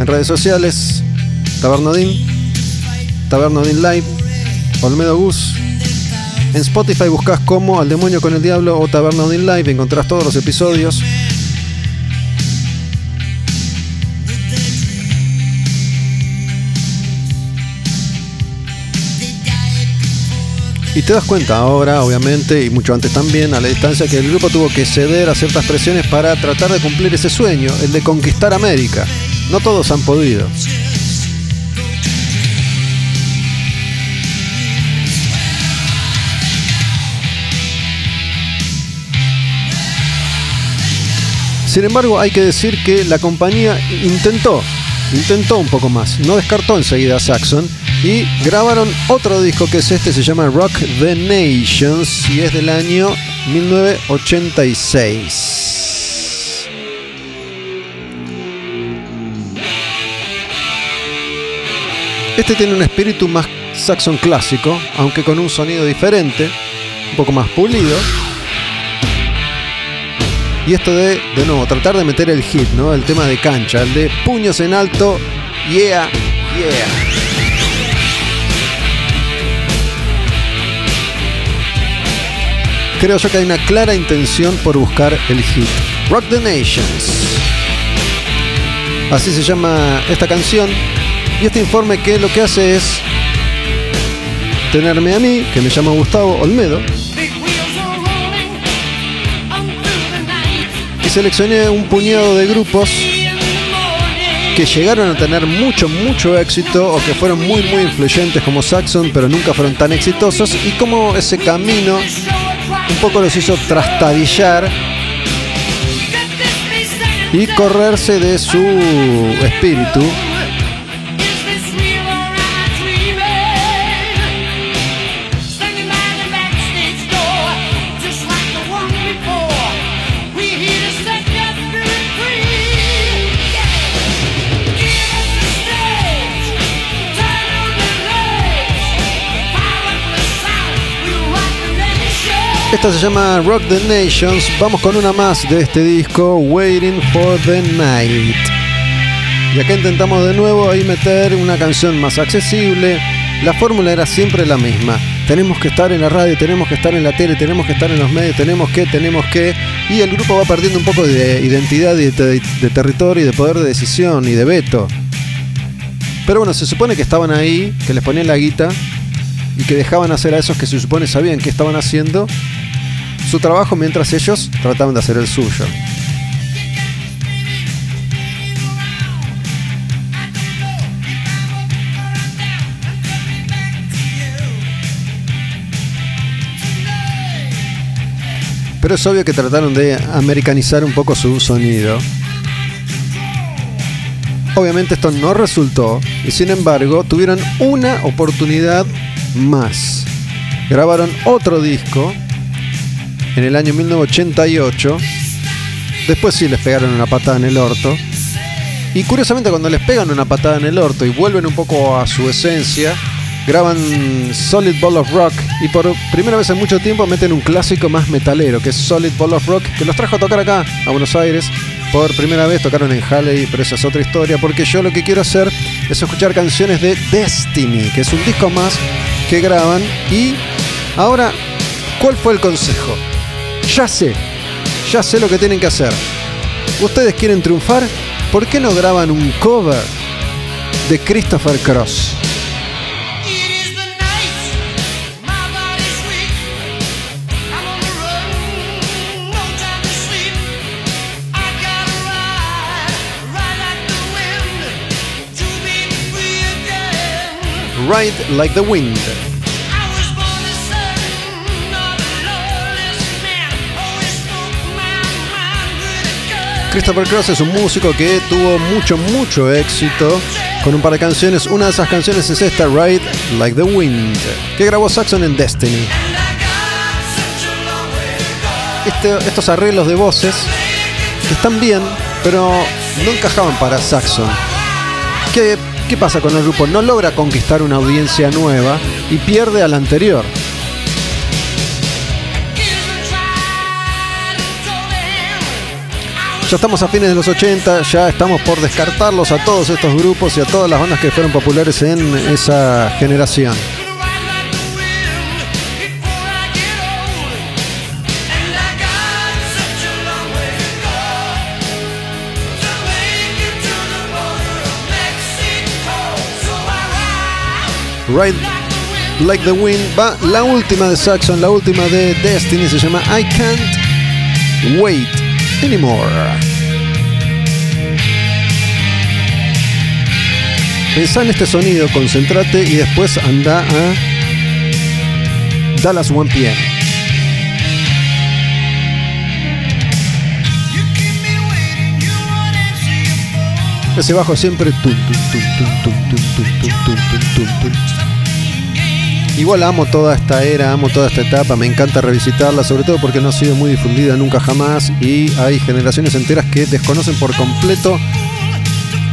En redes sociales, Tabernodin, Tabernodin Live, Olmedo Gus. En Spotify buscas como Al demonio con el diablo o Tabernodin Live, encontrás todos los episodios. Y te das cuenta ahora, obviamente, y mucho antes también, a la distancia, que el grupo tuvo que ceder a ciertas presiones para tratar de cumplir ese sueño, el de conquistar América. No todos han podido. Sin embargo, hay que decir que la compañía intentó, intentó un poco más, no descartó enseguida a Saxon y grabaron otro disco que es este, se llama Rock the Nations y es del año 1986. Este tiene un espíritu más Saxon clásico, aunque con un sonido diferente, un poco más pulido. Y esto de, de nuevo, tratar de meter el hit, ¿no? El tema de cancha, el de puños en alto, yeah, yeah. Creo yo que hay una clara intención por buscar el hit. Rock the Nations. Así se llama esta canción. Y este informe que lo que hace es tenerme a mí, que me llamo Gustavo Olmedo, y seleccioné un puñado de grupos que llegaron a tener mucho, mucho éxito o que fueron muy, muy influyentes como Saxon, pero nunca fueron tan exitosos y como ese camino. Un poco los hizo second y correrse de su espíritu Esta se llama Rock the Nations. Vamos con una más de este disco, Waiting for the Night. Y acá intentamos de nuevo ahí meter una canción más accesible. La fórmula era siempre la misma. Tenemos que estar en la radio, tenemos que estar en la tele, tenemos que estar en los medios, tenemos que, tenemos que. Y el grupo va perdiendo un poco de identidad de, de territorio y de poder de decisión y de veto. Pero bueno, se supone que estaban ahí, que les ponían la guita y que dejaban hacer a esos que se supone sabían qué estaban haciendo su trabajo mientras ellos trataban de hacer el suyo. Pero es obvio que trataron de americanizar un poco su sonido. Obviamente esto no resultó y sin embargo tuvieron una oportunidad más. Grabaron otro disco en el año 1988. Después sí les pegaron una patada en el orto. Y curiosamente cuando les pegan una patada en el orto y vuelven un poco a su esencia, graban Solid Ball of Rock y por primera vez en mucho tiempo meten un clásico más metalero, que es Solid Ball of Rock, que los trajo a tocar acá, a Buenos Aires. Por primera vez tocaron en Halley, pero esa es otra historia, porque yo lo que quiero hacer es escuchar canciones de Destiny, que es un disco más que graban. Y ahora, ¿cuál fue el consejo? Ya sé, ya sé lo que tienen que hacer. ¿Ustedes quieren triunfar? ¿Por qué no graban un cover de Christopher Cross? It is the night, Christopher Cross es un músico que tuvo mucho, mucho éxito con un par de canciones. Una de esas canciones es esta, Ride Like the Wind, que grabó Saxon en Destiny. Este- estos arreglos de voces están bien, pero no encajaban para Saxon. ¿Qué, ¿Qué pasa con el grupo? No logra conquistar una audiencia nueva y pierde a la anterior. Ya estamos a fines de los 80, ya estamos por descartarlos a todos estos grupos y a todas las bandas que fueron populares en esa generación. Ride Like the Wind va la última de Saxon, la última de Destiny, se llama I Can't Wait Anymore. Pensá en este sonido, concentrate y después anda a Dallas 1 PM. Ese bajo siempre tum, tum, tum, tum, tum, tum, tum, tum, tum, tum. Igual amo toda esta era, amo toda esta etapa, me encanta revisitarla, sobre todo porque no ha sido muy difundida nunca jamás y hay generaciones enteras que desconocen por completo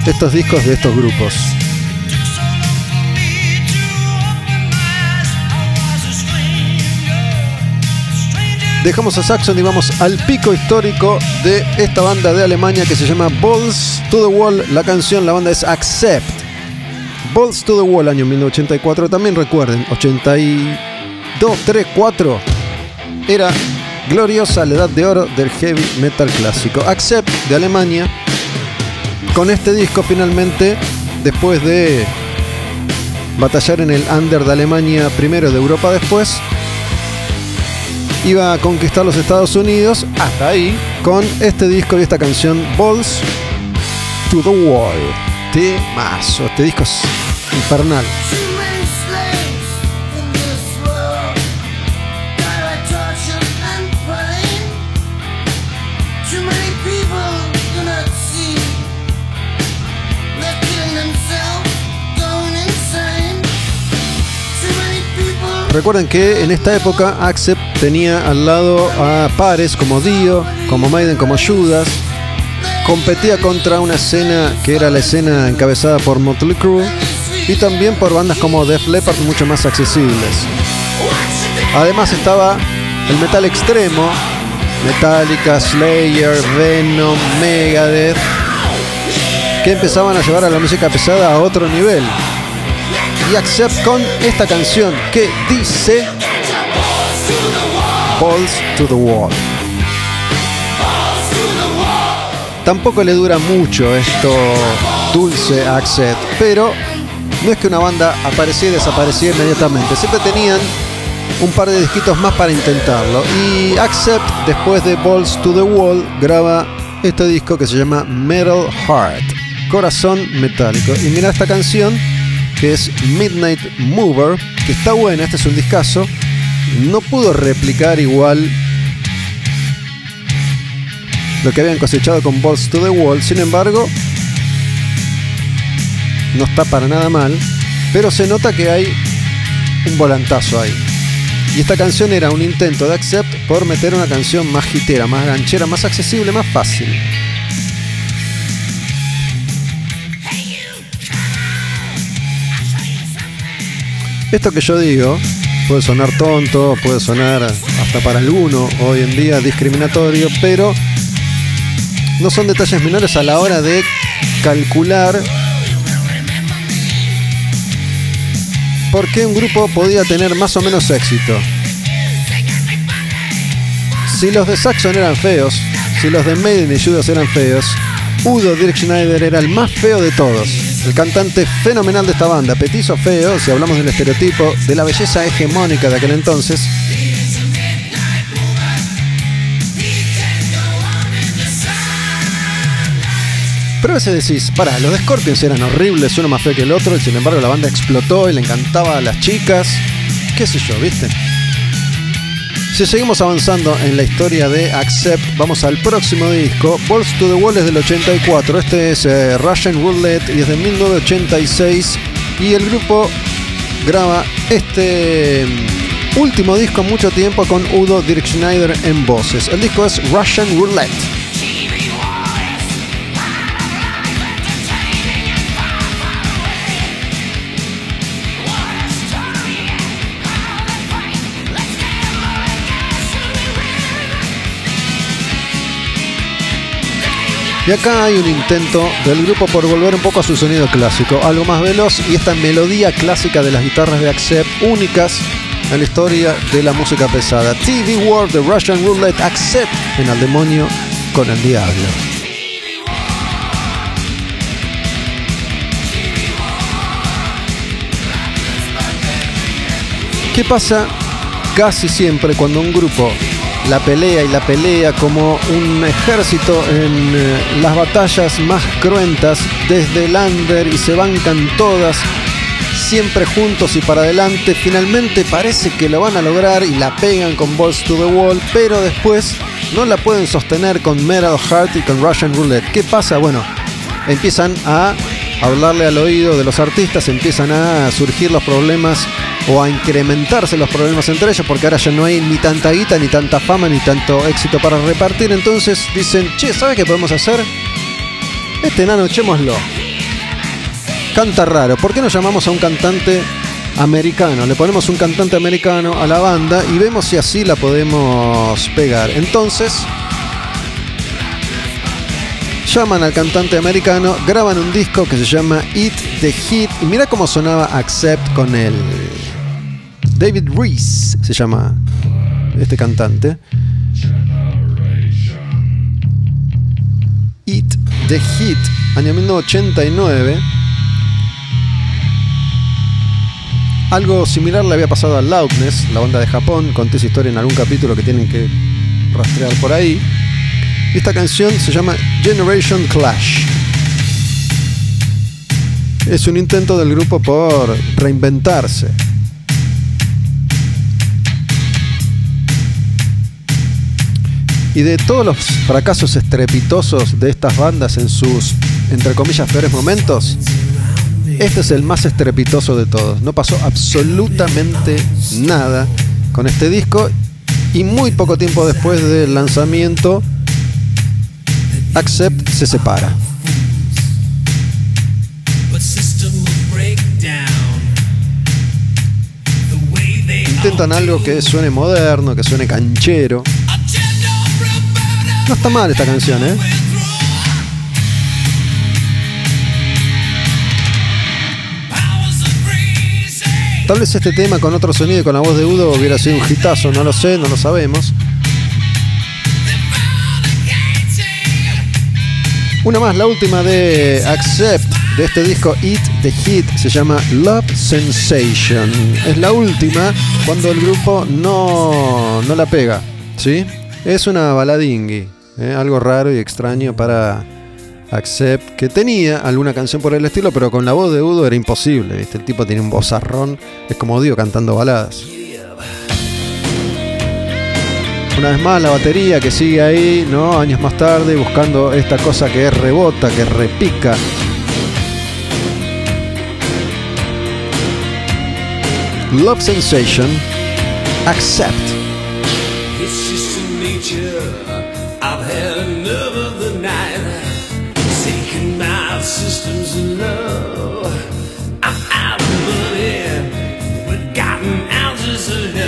estos discos de estos grupos. Dejamos a Saxon y vamos al pico histórico de esta banda de Alemania que se llama Balls to the Wall. La canción, la banda es Accept. Balls to the Wall, año 1984. También recuerden, 82, 3, 4. Era gloriosa la edad de oro del heavy metal clásico. Accept de Alemania. Con este disco finalmente, después de batallar en el Under de Alemania primero, de Europa después, iba a conquistar los Estados Unidos, hasta ahí, con este disco y esta canción Balls to the Wall. Temazo, este disco es infernal. Recuerden que en esta época Accept tenía al lado a pares como Dio, como Maiden, como Judas. Competía contra una escena que era la escena encabezada por Motley Crue y también por bandas como Def Leppard mucho más accesibles. Además estaba el metal extremo, Metallica, Slayer, Venom, Megadeth, que empezaban a llevar a la música pesada a otro nivel. Y Accept con esta canción que dice Balls to the Wall. Tampoco le dura mucho esto dulce Accept, pero no es que una banda aparecía y desaparecía inmediatamente. Siempre tenían un par de disquitos más para intentarlo. Y Accept, después de Balls to the Wall, graba este disco que se llama Metal Heart, Corazón Metálico. Y mira esta canción que es Midnight Mover, que está buena, este es un discazo. No pudo replicar igual lo que habían cosechado con Balls to the Wall, sin embargo, no está para nada mal, pero se nota que hay un volantazo ahí. Y esta canción era un intento de Accept por meter una canción más hitera, más ganchera, más accesible, más fácil. Esto que yo digo puede sonar tonto, puede sonar hasta para alguno hoy en día discriminatorio, pero no son detalles menores a la hora de calcular por qué un grupo podía tener más o menos éxito. Si los de Saxon eran feos, si los de Maiden y Judas eran feos, Udo Dirk Schneider era el más feo de todos. El cantante fenomenal de esta banda, petizo feo, si hablamos del estereotipo de la belleza hegemónica de aquel entonces, Pero a veces decís, pará, los de Scorpions eran horribles, uno más feo que el otro, y sin embargo la banda explotó y le encantaba a las chicas. Qué sé yo, ¿viste? Si seguimos avanzando en la historia de Accept, vamos al próximo disco. Balls to the Wall es del 84. Este es eh, Russian Roulette y es de 1986. Y el grupo graba este mm, último disco en mucho tiempo con Udo Dirk en voces. El disco es Russian Roulette. Y acá hay un intento del grupo por volver un poco a su sonido clásico, algo más veloz y esta melodía clásica de las guitarras de Accept, únicas en la historia de la música pesada. TV World de Russian Roulette Accept en Al Demonio con el Diablo. ¿Qué pasa casi siempre cuando un grupo la pelea y la pelea como un ejército en eh, las batallas más cruentas desde el under y se bancan todas siempre juntos y para adelante finalmente parece que lo van a lograr y la pegan con Balls to the Wall pero después no la pueden sostener con Metal Heart y con Russian Roulette ¿qué pasa? bueno empiezan a hablarle al oído de los artistas empiezan a surgir los problemas o a incrementarse los problemas entre ellos porque ahora ya no hay ni tanta guita, ni tanta fama, ni tanto éxito para repartir. Entonces dicen, che, ¿sabes qué podemos hacer? Este enano echémoslo. Canta raro. ¿Por qué no llamamos a un cantante americano. Le ponemos un cantante americano a la banda y vemos si así la podemos pegar. Entonces, llaman al cantante americano, graban un disco que se llama Eat the Hit y mira cómo sonaba Accept con él. David Reese se llama este cantante. Eat the Hit, año 1989. Algo similar le había pasado a Loudness, la banda de Japón. Conté esa historia en algún capítulo que tienen que rastrear por ahí. Esta canción se llama Generation Clash. Es un intento del grupo por reinventarse. Y de todos los fracasos estrepitosos de estas bandas en sus, entre comillas, peores momentos, este es el más estrepitoso de todos. No pasó absolutamente nada con este disco y muy poco tiempo después del lanzamiento, Accept se separa. Intentan algo que suene moderno, que suene canchero. No está mal esta canción, ¿eh? Tal vez este tema con otro sonido y con la voz de Udo hubiera sido un hitazo, no lo sé, no lo sabemos. Una más, la última de Accept, de este disco Eat the Hit, se llama Love Sensation. Es la última cuando el grupo no, no la pega, ¿sí? Es una baladingui, ¿eh? algo raro y extraño para Accept, que tenía alguna canción por el estilo, pero con la voz de Udo era imposible, ¿viste? El tipo tiene un vozarrón, es como Dio cantando baladas. Una vez más la batería que sigue ahí, ¿no? Años más tarde, buscando esta cosa que rebota, que repica. Love Sensation, Accept.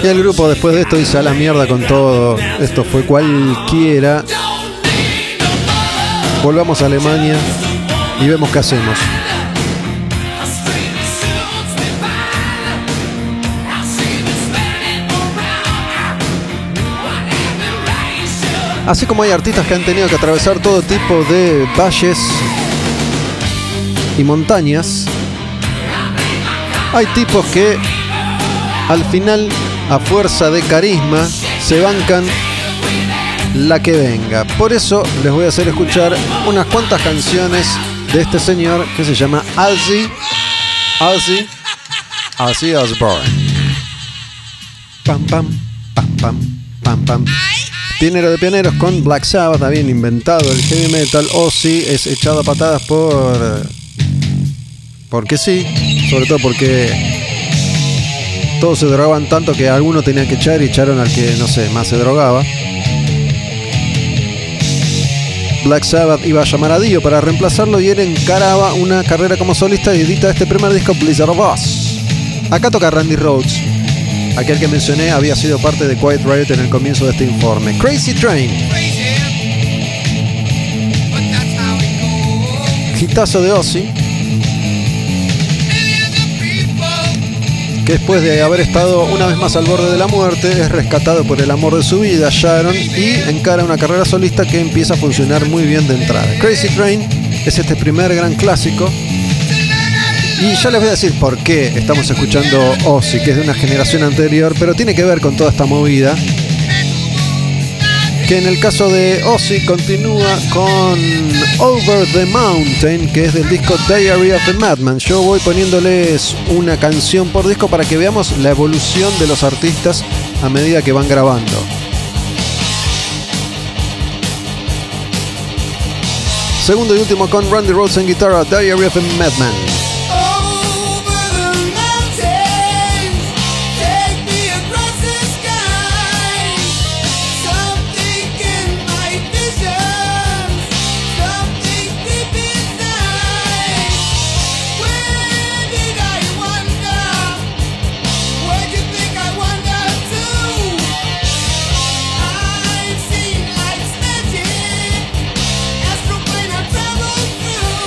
El grupo después de esto dice a la mierda con todo. Esto fue cualquiera. Volvamos a Alemania y vemos qué hacemos. Así como hay artistas que han tenido que atravesar todo tipo de valles y montañas, hay tipos que al final, a fuerza de carisma, se bancan la que venga. Por eso les voy a hacer escuchar unas cuantas canciones de este señor que se llama Ozzy, Ozzy, Ozzy Osbourne. Pam, pam, pam, pam, pam, pam. Pianero de pioneros con Black Sabbath, habían inventado el heavy metal. Ozzy es echado a patadas por. Porque sí, sobre todo porque todos se drogaban tanto que alguno tenía que echar y echaron al que, no sé, más se drogaba. Black Sabbath iba a llamar a Dio para reemplazarlo y él encaraba una carrera como solista y edita este primer disco Blizzard of Oz. Acá toca Randy Rhodes. Aquel que mencioné había sido parte de Quiet Riot en el comienzo de este informe. Crazy Train, hitazo de Ozzy, que después de haber estado una vez más al borde de la muerte, es rescatado por el amor de su vida, Sharon, y encara una carrera solista que empieza a funcionar muy bien de entrada. Crazy Train es este primer gran clásico. Y ya les voy a decir por qué estamos escuchando Ozzy, que es de una generación anterior, pero tiene que ver con toda esta movida. Que en el caso de Ozzy continúa con Over the Mountain, que es del disco Diary of a Madman. Yo voy poniéndoles una canción por disco para que veamos la evolución de los artistas a medida que van grabando. Segundo y último con Randy Rhodes en guitarra, Diary of a Madman.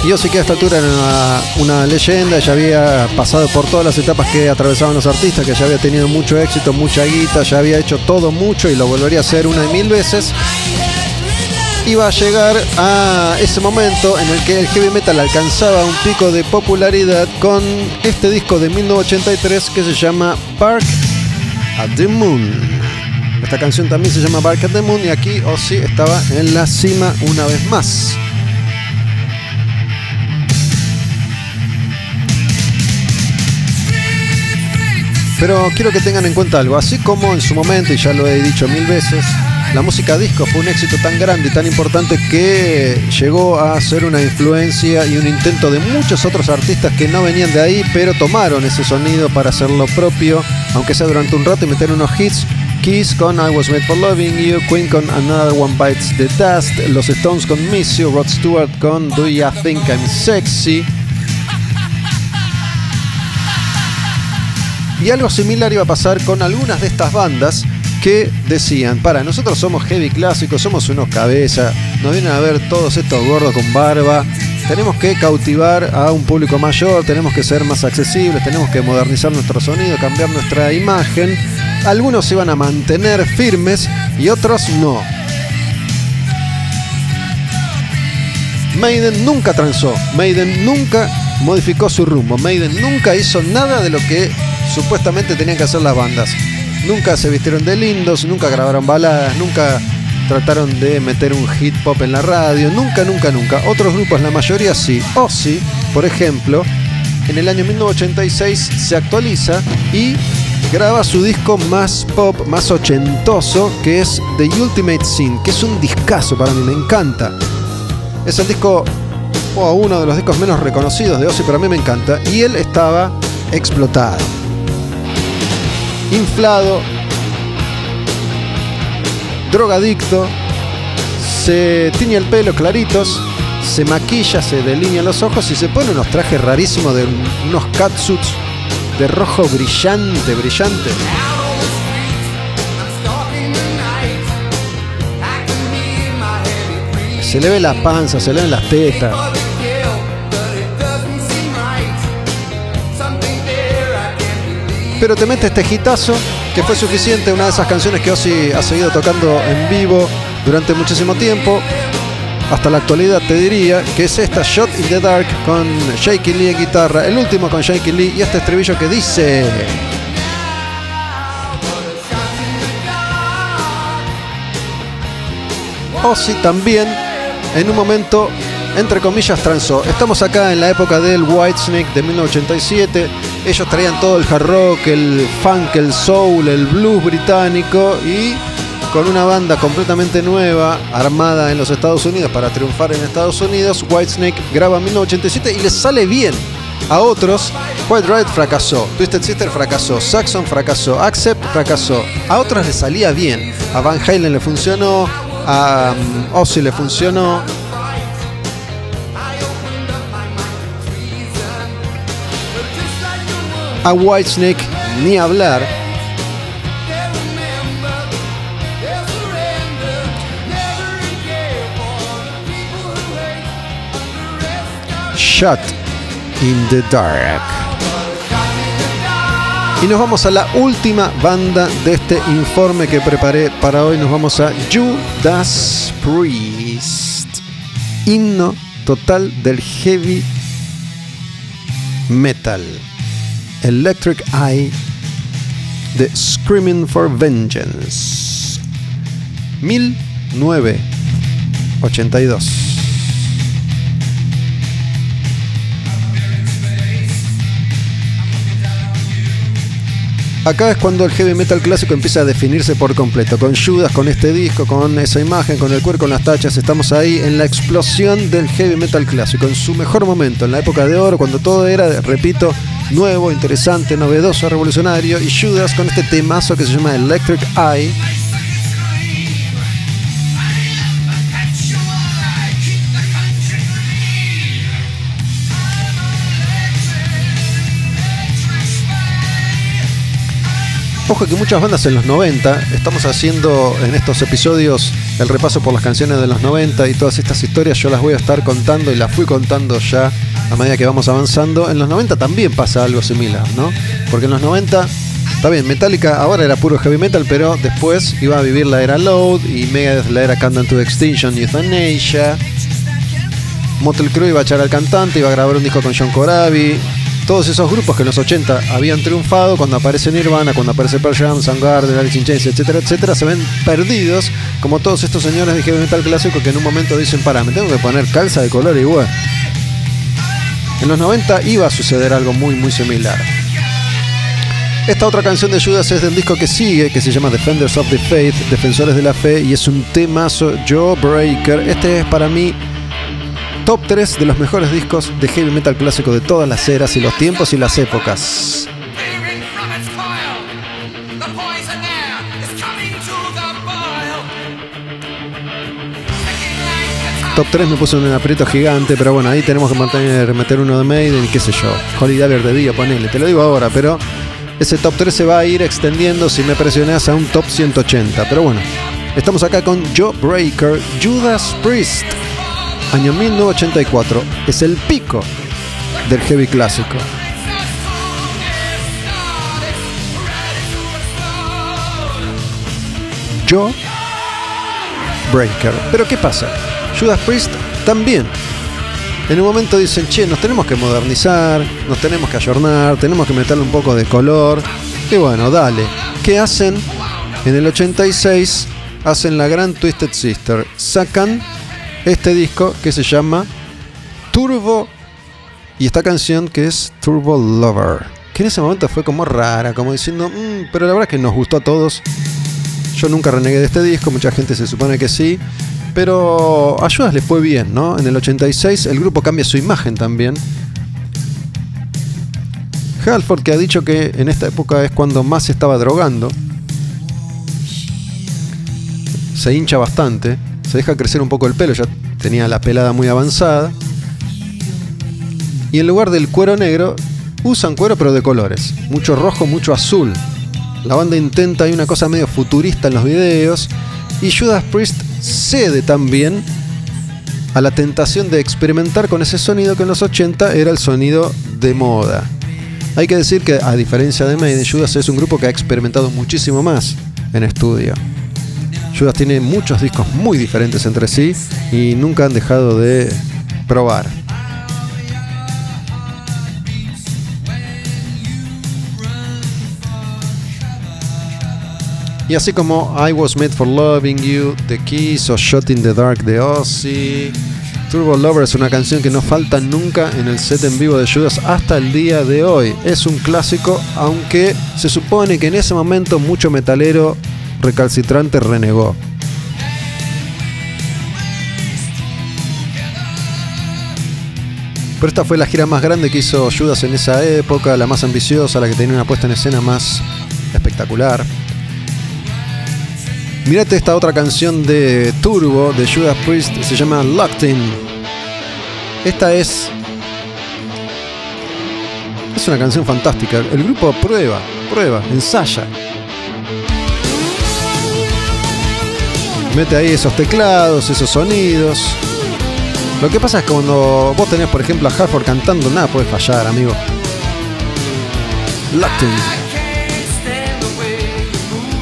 Y Ozzy que a esta altura era una, leyenda, ya había pasado por todas las etapas que atravesaban los artistas, que ya había tenido mucho éxito, mucha guita, ya había hecho todo mucho y lo volvería a hacer una y mil veces. Iba a llegar a ese momento en el que el heavy metal alcanzaba un pico de popularidad con este disco de 1983 que se llama Bark at the Moon. Esta canción también se llama Bark at the Moon y aquí Ozzy estaba en la cima una vez más. Pero quiero que tengan en cuenta algo, así como en su momento, y ya lo he dicho mil veces, la música disco fue un éxito tan grande y tan importante que llegó a ser una influencia y un intento de muchos otros artistas que no venían de ahí, pero tomaron ese sonido para hacerlo propio, aunque sea durante un rato y meter unos hits. Kiss con I Was Made for Loving You, Queen con Another One Bites the Dust, Los Stones con Miss You, Rod Stewart con Do Ya Think I'm Sexy. Y algo similar iba a pasar con algunas de estas bandas que decían, para, nosotros somos heavy clásicos, somos unos cabezas, nos vienen a ver todos estos gordos con barba, tenemos que cautivar a un público mayor, tenemos que ser más accesibles, tenemos que modernizar nuestro sonido, cambiar nuestra imagen. Algunos se iban a mantener firmes y otros no. Maiden nunca transó, Maiden nunca modificó su rumbo, Maiden nunca hizo nada de lo que supuestamente tenían que hacer las bandas. Nunca se vistieron de lindos, nunca grabaron baladas, nunca trataron de meter un hit pop en la radio, nunca, nunca, nunca. Otros grupos, la mayoría sí. Ozzy, por ejemplo, en el año 1986 se actualiza y graba su disco más pop, más ochentoso, que es The Ultimate Sin, que es un discazo para mí, me encanta. Es el disco, o uno de los discos menos reconocidos de Ozzy, pero a mí me encanta. Y él estaba explotado inflado, drogadicto, se tiñe el pelo claritos, se maquilla, se delinea los ojos y se pone unos trajes rarísimos de unos catsuits de rojo brillante, brillante. Se le ve la panza, se le ven las tetas. Pero te mete este hitazo que fue suficiente, una de esas canciones que Ozzy ha seguido tocando en vivo durante muchísimo tiempo, hasta la actualidad te diría, que es esta Shot in the Dark con Shaky Lee en guitarra, el último con Shaky Lee y este estribillo que dice... Ozzy también en un momento entre comillas, transó. Estamos acá en la época del Whitesnake de 1987. Ellos traían todo el hard rock, el funk, el soul, el blues británico y con una banda completamente nueva, armada en los Estados Unidos para triunfar en Estados Unidos, Whitesnake graba en 1987 y les sale bien. A otros, White Ride fracasó, Twisted Sister fracasó, Saxon fracasó, Accept fracasó. A otros les salía bien. A Van Halen le funcionó, a um, Ozzy le funcionó, a Whitesnake ni hablar. Shut in the Dark. Y nos vamos a la última banda de este informe que preparé para hoy. Nos vamos a Judas Priest. Himno total del heavy metal. Electric Eye de Screaming for Vengeance 1982 Acá es cuando el heavy metal clásico empieza a definirse por completo, con Judas, con este disco, con esa imagen, con el cuerpo, con las tachas, estamos ahí en la explosión del heavy metal clásico, en su mejor momento, en la época de oro, cuando todo era, repito, nuevo, interesante, novedoso, revolucionario, y Judas con este temazo que se llama Electric Eye. Ojo que muchas bandas en los 90, estamos haciendo en estos episodios el repaso por las canciones de los 90 y todas estas historias yo las voy a estar contando y las fui contando ya a medida que vamos avanzando. En los 90 también pasa algo similar, ¿no? Porque en los 90, está bien, Metallica ahora era puro heavy metal, pero después iba a vivir la era Load y Megadeth la era Countdown to Extinction, Euthanasia. Motel Crew iba a echar al cantante, iba a grabar un disco con John Corabi. Todos esos grupos que en los 80 habían triunfado, cuando aparece Nirvana, cuando aparece Pearl Jam, Soundgarden, Alice in Chains, etcétera, etcétera, se ven perdidos, como todos estos señores de heavy metal clásico que en un momento dicen, para, me tengo que poner calza de color igual. En los 90 iba a suceder algo muy, muy similar. Esta otra canción de Judas es del disco que sigue, que se llama Defenders of the Faith, Defensores de la Fe, y es un temazo Jawbreaker. Este es para mí top 3 de los mejores discos de heavy metal clásico de todas las eras y los tiempos y las épocas. Top 3 me puso un aprieto gigante, pero bueno, ahí tenemos que mantener, meter uno de Maiden y qué sé yo. Holy Diver de día, ponele, te lo digo ahora, pero ese top 3 se va a ir extendiendo si me presionas a un top 180. Pero bueno, estamos acá con Joe Breaker, Judas Priest, año 1984. Es el pico del heavy clásico. Joe Breaker. Pero ¿qué pasa? Judas Priest también. En un momento dicen, che, nos tenemos que modernizar, nos tenemos que ayornar, tenemos que meterle un poco de color. Y bueno, dale. ¿Qué hacen? En el 86 hacen la gran Twisted Sister. Sacan este disco que se llama Turbo y esta canción que es Turbo Lover. Que en ese momento fue como rara, como diciendo, "Mm, pero la verdad es que nos gustó a todos. Yo nunca renegué de este disco, mucha gente se supone que sí. Pero a Judas le fue bien, ¿no? En el 86 el grupo cambia su imagen también. Halford que ha dicho que en esta época es cuando más se estaba drogando. Se hincha bastante, se deja crecer un poco el pelo, ya tenía la pelada muy avanzada. Y en lugar del cuero negro, usan cuero pero de colores. Mucho rojo, mucho azul. La banda intenta, hay una cosa medio futurista en los videos. Y Judas Priest cede también a la tentación de experimentar con ese sonido que en los 80 era el sonido de moda. Hay que decir que a diferencia de Maiden, Judas es un grupo que ha experimentado muchísimo más en estudio. Judas tiene muchos discos muy diferentes entre sí y nunca han dejado de probar. Y así como I Was Made for Loving You, The Kiss o Shot in the Dark de Ozzy, Turbo Lover es una canción que no falta nunca en el set en vivo de Judas hasta el día de hoy. Es un clásico, aunque se supone que en ese momento mucho metalero recalcitrante renegó. Pero esta fue la gira más grande que hizo Judas en esa época, la más ambiciosa, la que tenía una puesta en escena más espectacular. Mirate esta otra canción de Turbo de Judas Priest, se llama Locked In. Esta es. Es una canción fantástica. El grupo prueba, prueba, ensaya. Mete ahí esos teclados, esos sonidos. Lo que pasa es que cuando vos tenés, por ejemplo, a Halford cantando, nada puede fallar, amigo. Locked In.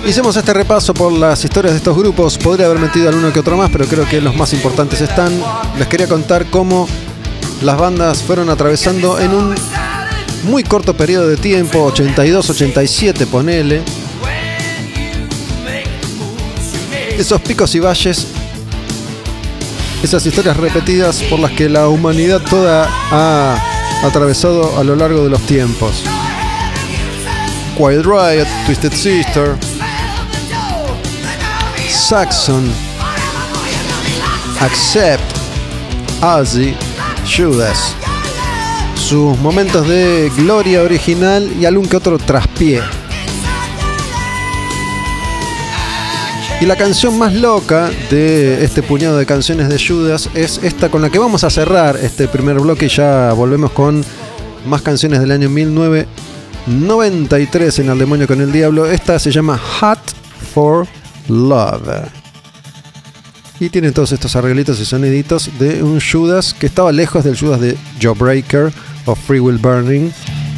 Hicimos este repaso por las historias de estos grupos. Podría haber metido alguno que otro más, pero creo que los más importantes están. Les quería contar cómo las bandas fueron atravesando en un muy corto periodo de tiempo, 82, 87, ponele. Esos picos y valles, esas historias repetidas por las que la humanidad toda ha atravesado a lo largo de los tiempos. Quiet Riot, Twisted Sister, Saxon, Accept, Ozzy, Judas. Sus momentos de gloria original y algún que otro traspié. Y la canción más loca de este puñado de canciones de Judas es esta con la que vamos a cerrar este primer bloque y ya volvemos con más canciones del año 1993 en Al Demonio con el Diablo. Esta se llama Hot for Love. Y tiene todos estos arreglitos y soniditos de un Judas que estaba lejos del Judas de Jawbreaker o Free Will Burning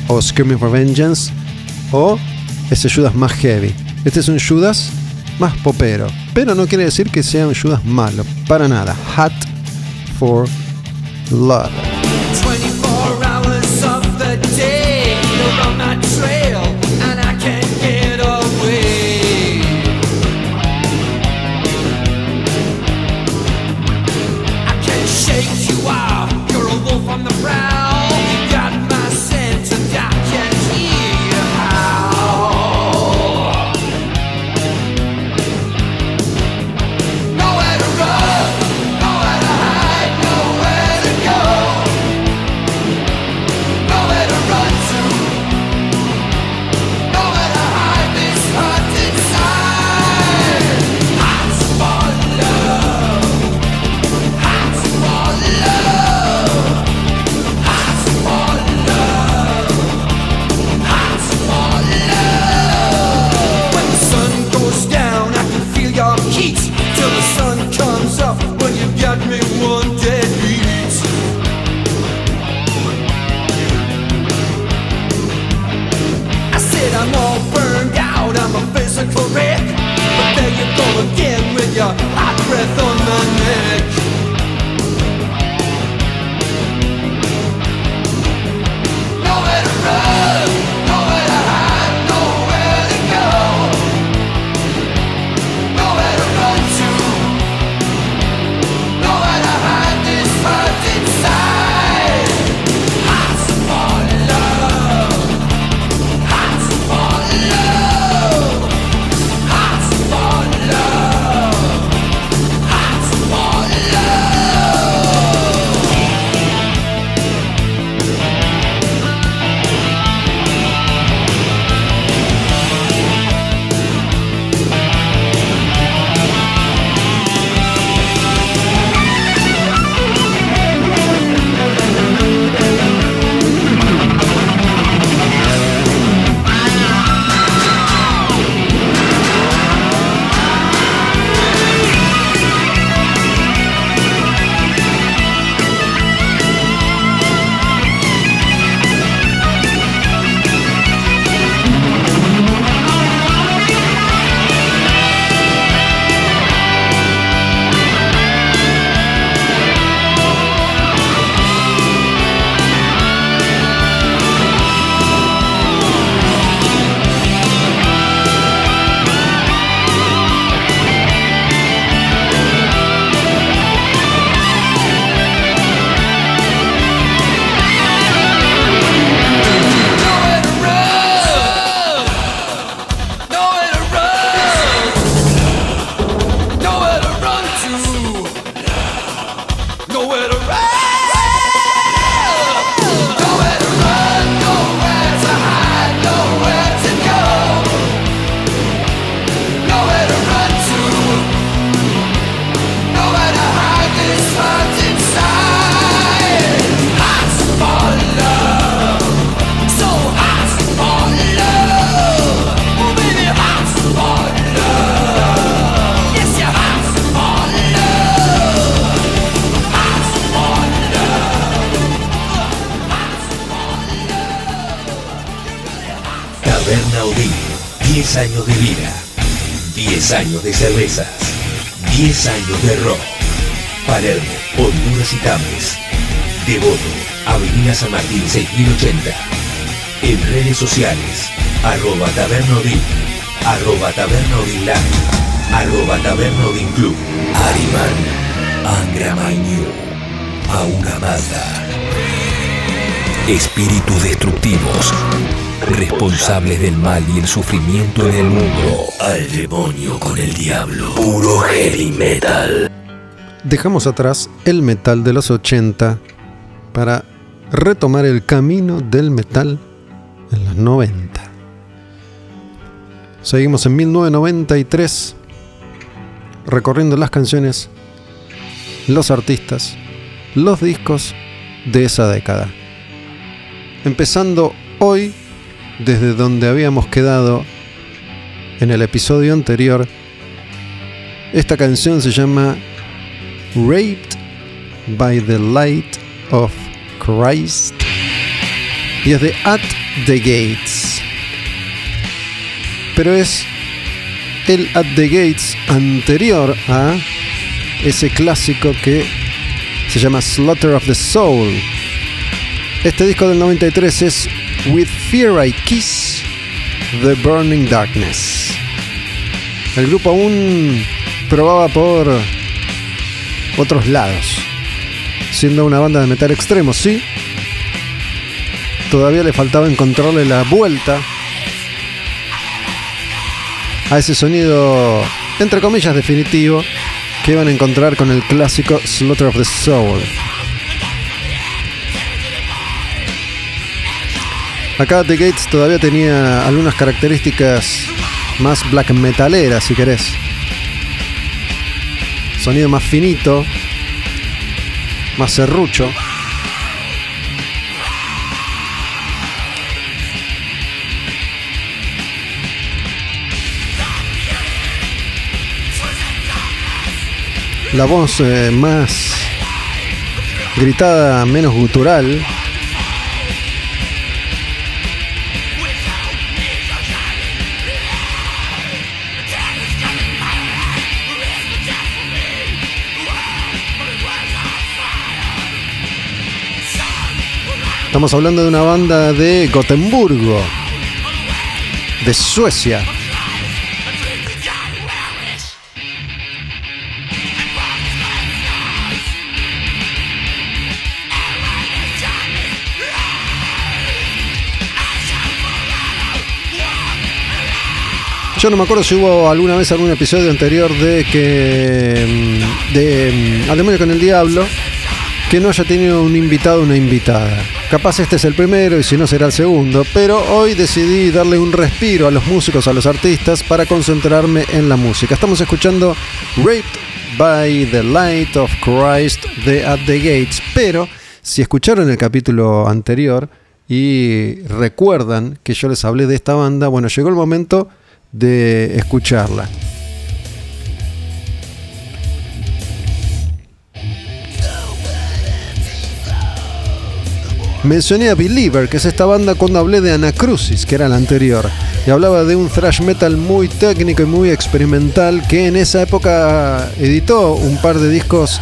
o Screaming for Vengeance o ese Judas más heavy. Este es un Judas más popero, pero no quiere decir que sea un Judas malo, para nada. Hat for Love. De cervezas, 10 años de rock. Palermo, Honduras y Tames. Devoto, Avenida San Martín 6080. En redes sociales, arroba Taberna Odín, arroba Live, arroba Taberna Odín Club. Ariman, Angra Mainyu, Aura Mata. Espíritus destructivos, responsables del mal y el sufrimiento en el mundo. Al demonio con el diablo. Puro heavy metal. Dejamos atrás el metal de los 80 para retomar el camino del metal en los 90. Seguimos en 1993 recorriendo las canciones, los artistas, los discos de esa década. Empezando hoy desde donde habíamos quedado en el episodio anterior. Esta canción se llama Raped by the Light of Christ y es de At the Gates. Pero es el At the Gates anterior a ese clásico que se llama Slaughter of the Soul. Este disco del 93 es With Fear I Kiss The Burning Darkness. El grupo aún probaba por otros lados. Siendo una banda de metal extremo, sí. Todavía le faltaba encontrarle la vuelta a ese sonido, entre comillas, definitivo que iban a encontrar con el clásico Slaughter of the Soul. Acá The Gates todavía tenía algunas características más black metaleras, si querés. Sonido más finito, más serrucho. La voz eh, más gritada, menos gutural. Estamos hablando de una banda de Gotemburgo, de Suecia. Yo no me acuerdo si hubo alguna vez algún episodio anterior de que. mm, de mm, Al demonio con el diablo. Que no haya tenido un invitado o una invitada. Capaz este es el primero y si no será el segundo. Pero hoy decidí darle un respiro a los músicos, a los artistas, para concentrarme en la música. Estamos escuchando Raped by the Light of Christ de At the Gates. Pero si escucharon el capítulo anterior y recuerdan que yo les hablé de esta banda, bueno, llegó el momento de escucharla. Mencioné a Believer, que es esta banda cuando hablé de Anacrucis, que era la anterior, y hablaba de un thrash metal muy técnico y muy experimental que en esa época editó un par de discos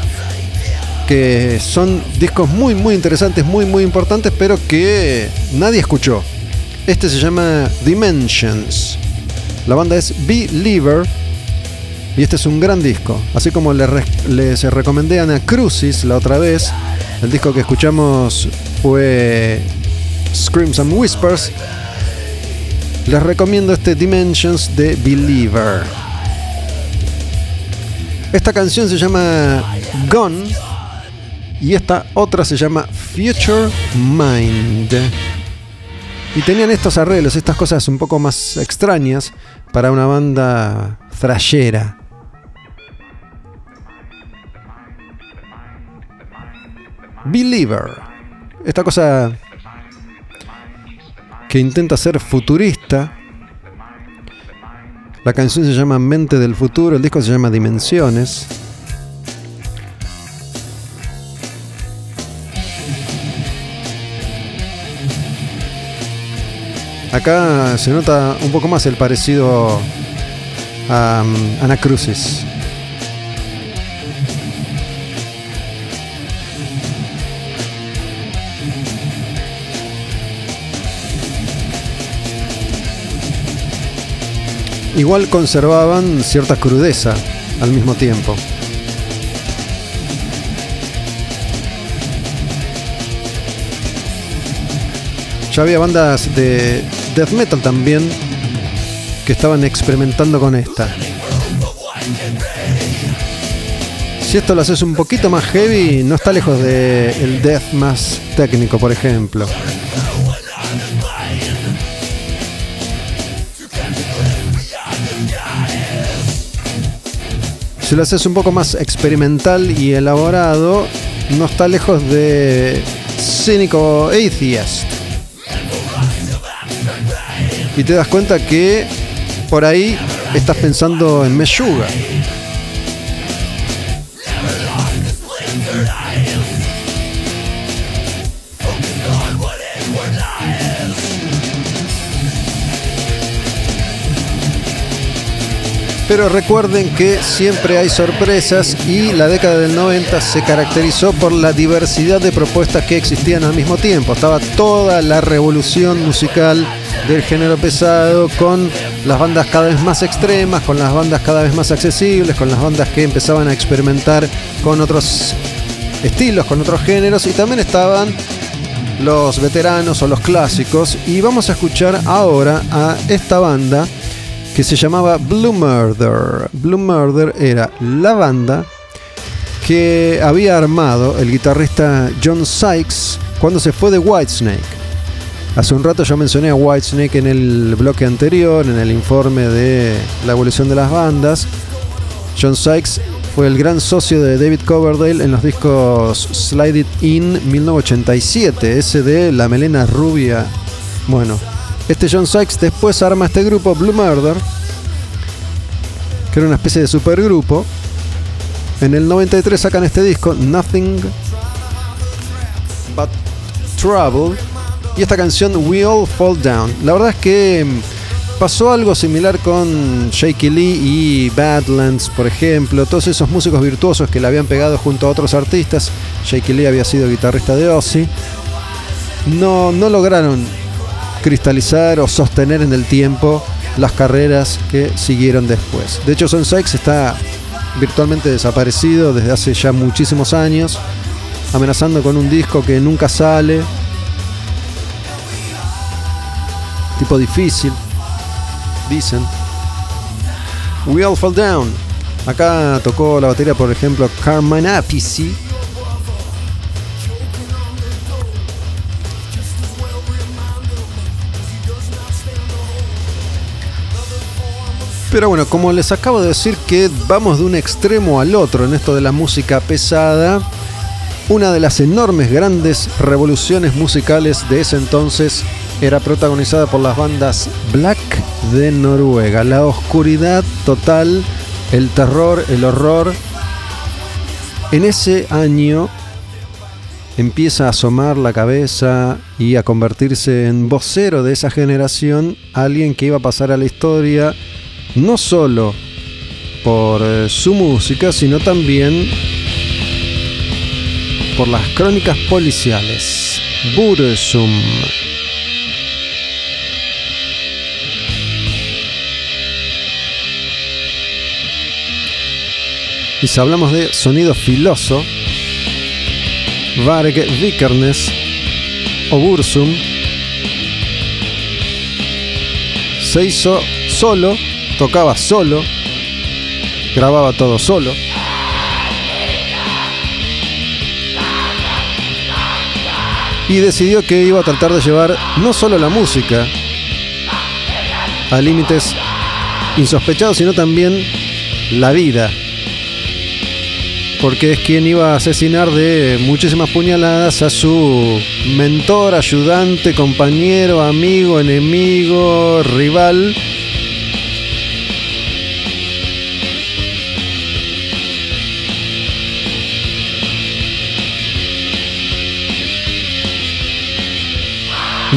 que son discos muy muy interesantes, muy muy importantes, pero que nadie escuchó. Este se llama Dimensions. La banda es Believer y este es un gran disco. Así como le re- les recomendé a Anacrucis la otra vez, el disco que escuchamos fue Screams and Whispers. Les recomiendo este Dimensions de Believer. Esta canción se llama Gone y esta otra se llama Future Mind. Y tenían estos arreglos, estas cosas un poco más extrañas para una banda thrashera. Believer. Esta cosa que intenta ser futurista. La canción se llama Mente del Futuro, el disco se llama Dimensiones. Acá se nota un poco más el parecido a um, Anacrucis. Igual conservaban cierta crudeza al mismo tiempo. Ya había bandas de death metal también que estaban experimentando con esta. Si esto lo haces un poquito más heavy, no está lejos del el death más técnico, por ejemplo. Si lo haces un poco más experimental y elaborado, no está lejos de Cínico Atheist. Y te das cuenta que por ahí estás pensando en Meshuga. Pero recuerden que siempre hay sorpresas y la década del 90 se caracterizó por la diversidad de propuestas que existían al mismo tiempo. Estaba toda la revolución musical del género pesado con las bandas cada vez más extremas, con las bandas cada vez más accesibles, con las bandas que empezaban a experimentar con otros estilos, con otros géneros y también estaban los veteranos o los clásicos y vamos a escuchar ahora a esta banda que se llamaba Blue Murder. Blue Murder era la banda que había armado el guitarrista John Sykes cuando se fue de Whitesnake. Hace un rato yo mencioné a Whitesnake en el bloque anterior, en el informe de la evolución de las bandas. John Sykes fue el gran socio de David Coverdale en los discos Slide It In 1987, ese de la melena rubia. Bueno, este John Sykes después arma este grupo Blue Murder, que era una especie de supergrupo. En el 93 sacan este disco Nothing But Trouble y esta canción We All Fall Down. La verdad es que mm, pasó algo similar con Shaky Lee y Badlands, por ejemplo, todos esos músicos virtuosos que le habían pegado junto a otros artistas. Shaky Lee había sido guitarrista de Ozzy. No, no lograron cristalizar o sostener en el tiempo las carreras que siguieron después. De hecho, Son Sykes está virtualmente desaparecido desde hace ya muchísimos años, amenazando con un disco que nunca sale. Tipo difícil, dicen. We All Fall Down. Acá tocó la batería, por ejemplo, Carmine Appice. Pero bueno, como les acabo de decir que vamos de un extremo al otro en esto de la música pesada, una de las enormes grandes revoluciones musicales de ese entonces era protagonizada por las bandas Black de Noruega. La oscuridad total, el terror, el horror. En ese año empieza a asomar la cabeza y a convertirse en vocero de esa generación alguien que iba a pasar a la historia no solo por eh, su música, sino también por las crónicas policiales. Bursum. Y si hablamos de sonido filoso, Varg Vikernes o Bursum se hizo solo, tocaba solo, grababa todo solo. Y decidió que iba a tratar de llevar no solo la música a límites insospechados, sino también la vida. Porque es quien iba a asesinar de muchísimas puñaladas a su mentor, ayudante, compañero, amigo, enemigo, rival.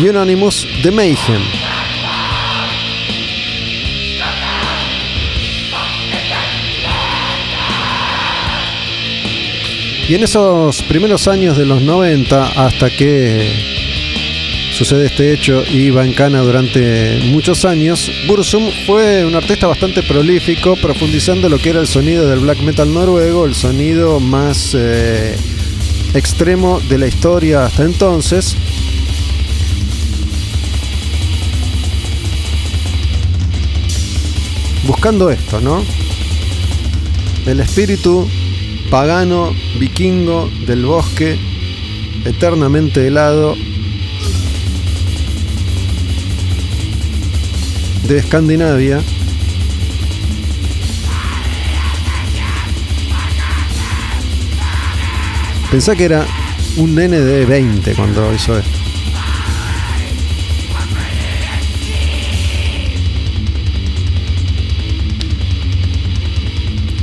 Unanimous de Mayhem. Y en esos primeros años de los 90, hasta que sucede este hecho y va en cana durante muchos años, Bursum fue un artista bastante prolífico, profundizando lo que era el sonido del black metal noruego, el sonido más eh, extremo de la historia hasta entonces. Buscando esto, ¿no? El espíritu pagano, vikingo, del bosque, eternamente helado, de Escandinavia. Pensá que era un nene de 20 cuando hizo esto.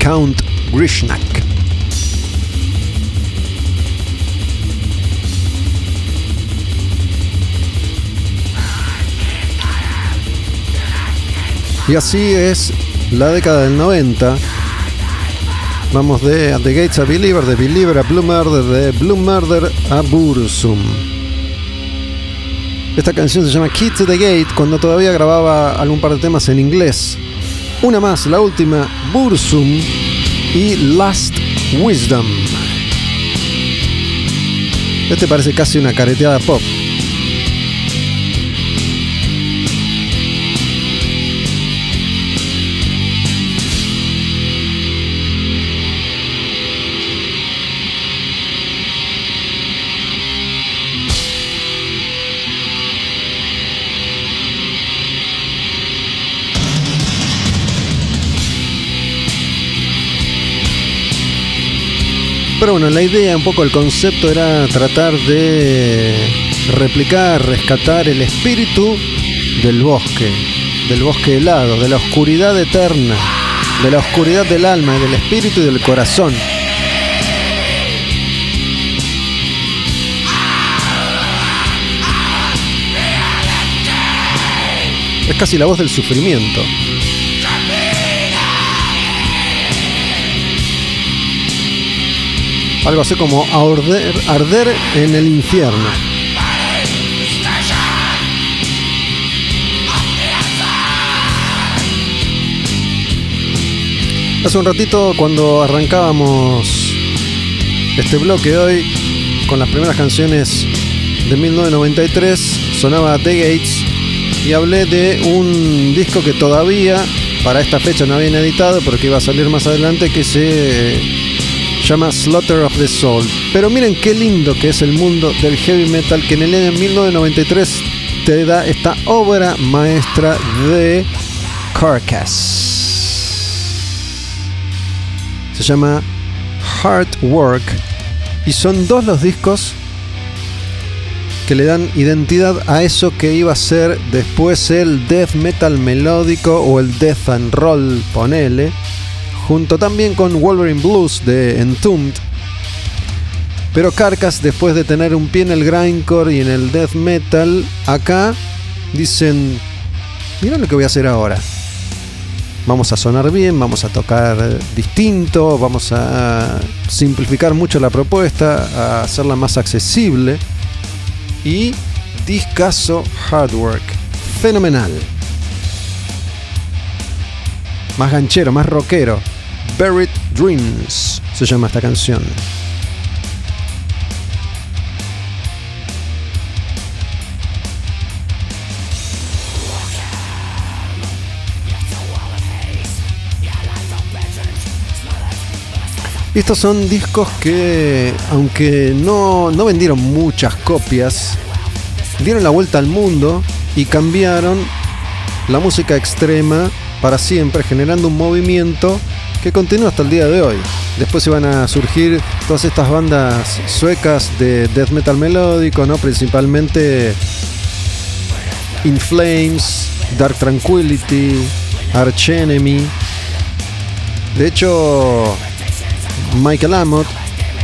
Count Grishnak. Y así es la década del 90. Vamos de At the Gates a Believer, de Believer a Blue Murder, de Blue Murder a Bursum. Esta canción se llama Key to the Gate cuando todavía grababa algún par de temas en inglés. Una más, la última, Bursum y Last Wisdom. Este parece casi una careteada pop. Pero bueno, la idea, un poco el concepto era tratar de replicar, rescatar el espíritu del bosque, del bosque helado, de la oscuridad eterna, de la oscuridad del alma, del espíritu y del corazón. Es casi la voz del sufrimiento. Algo así como arder, arder en el infierno. Hace un ratito cuando arrancábamos este bloque hoy con las primeras canciones de 1993 sonaba The Gates y hablé de un disco que todavía para esta fecha no habían editado pero que iba a salir más adelante que se llama Slaughter of the Soul. Pero miren qué lindo que es el mundo del heavy metal que en el año 1993 te da esta obra maestra de Carcass. Se llama Hard Work y son dos los discos que le dan identidad a eso que iba a ser después el death metal melódico o el death and roll, ponele junto también con Wolverine Blues de Entombed. Pero Carcass, después de tener un pie en el grindcore y en el death metal, acá dicen, mira lo que voy a hacer ahora. Vamos a sonar bien, vamos a tocar distinto, vamos a simplificar mucho la propuesta, a hacerla más accesible. Y discaso hard work. Fenomenal. Más ganchero, más rockero. Buried Dreams se llama esta canción. Estos son discos que, aunque no, no vendieron muchas copias, dieron la vuelta al mundo y cambiaron la música extrema para siempre, generando un movimiento que continúa hasta el día de hoy. Después iban a surgir todas estas bandas suecas de death metal melódico, ¿no? Principalmente In Flames, Dark Tranquility, Arch Enemy. De hecho, Michael Amott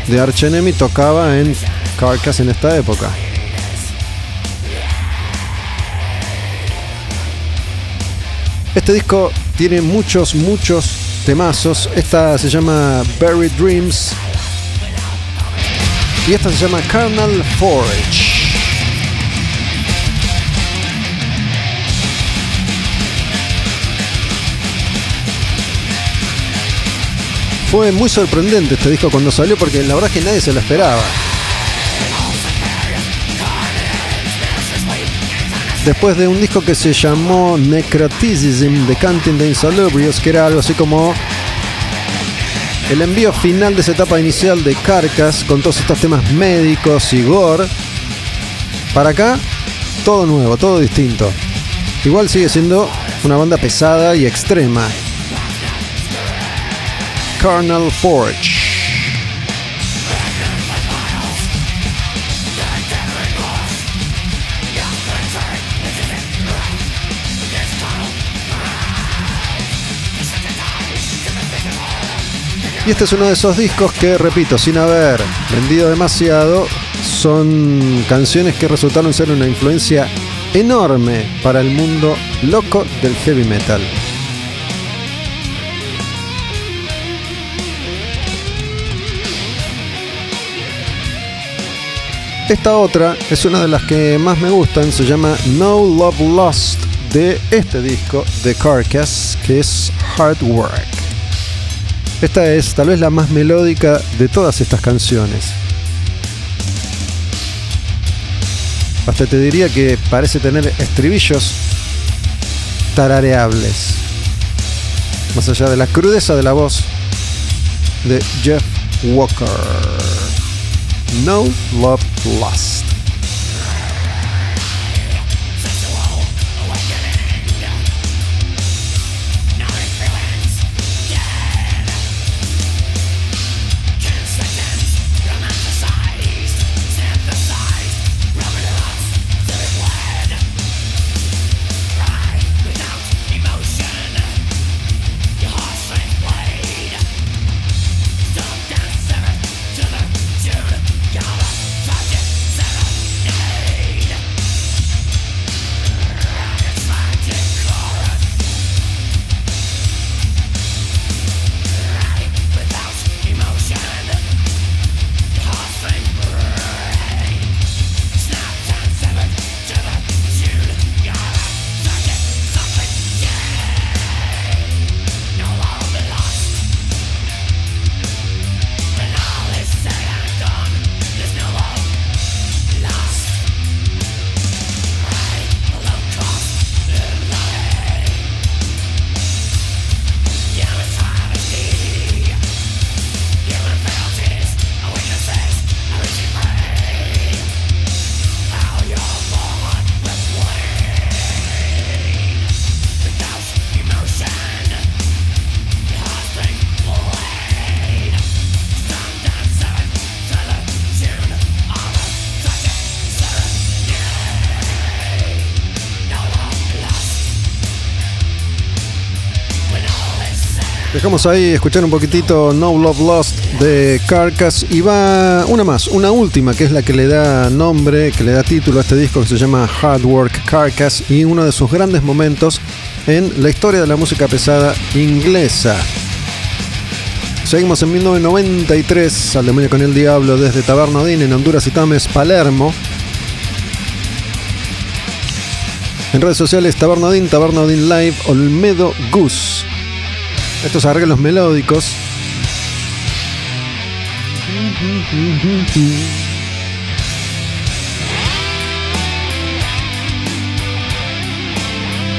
de Arch Enemy tocaba en Carcass en esta época. Este disco tiene muchos, muchos temazos. Esta se llama Buried Dreams. Y esta se llama Carnal Forge. Fue muy sorprendente este disco cuando salió porque la verdad es que nadie se lo esperaba. Después de un disco que se llamó Necroticism de Canting the Insalubrious, que era algo así como el envío final de esa etapa inicial de Carcass con todos estos temas médicos y gore. Para acá, todo nuevo, todo distinto. Igual sigue siendo una banda pesada y extrema. Carnal Forge. Y este es uno de esos discos que, repito, sin haber vendido demasiado, son canciones que resultaron ser una influencia enorme para el mundo loco del heavy metal. Esta otra es una de las que más me gustan, se llama No Love Lost de este disco de Carcass, que es Hard Work. Esta es tal vez la más melódica de todas estas canciones. Hasta te diría que parece tener estribillos tarareables. Más allá de la crudeza de la voz de Jeff Walker. No Love Lost. Dejamos ahí escuchar un poquitito No Love Lost de Carcass y va una más, una última que es la que le da nombre, que le da título a este disco que se llama Hard Work Carcass y uno de sus grandes momentos en la historia de la música pesada inglesa. Seguimos en 1993, al demonio con el diablo desde Taberna Odín en Honduras y Tames, Palermo. En redes sociales Taberna Odín, Taberna Odín Live, Olmedo Gus. Estos arreglos melódicos.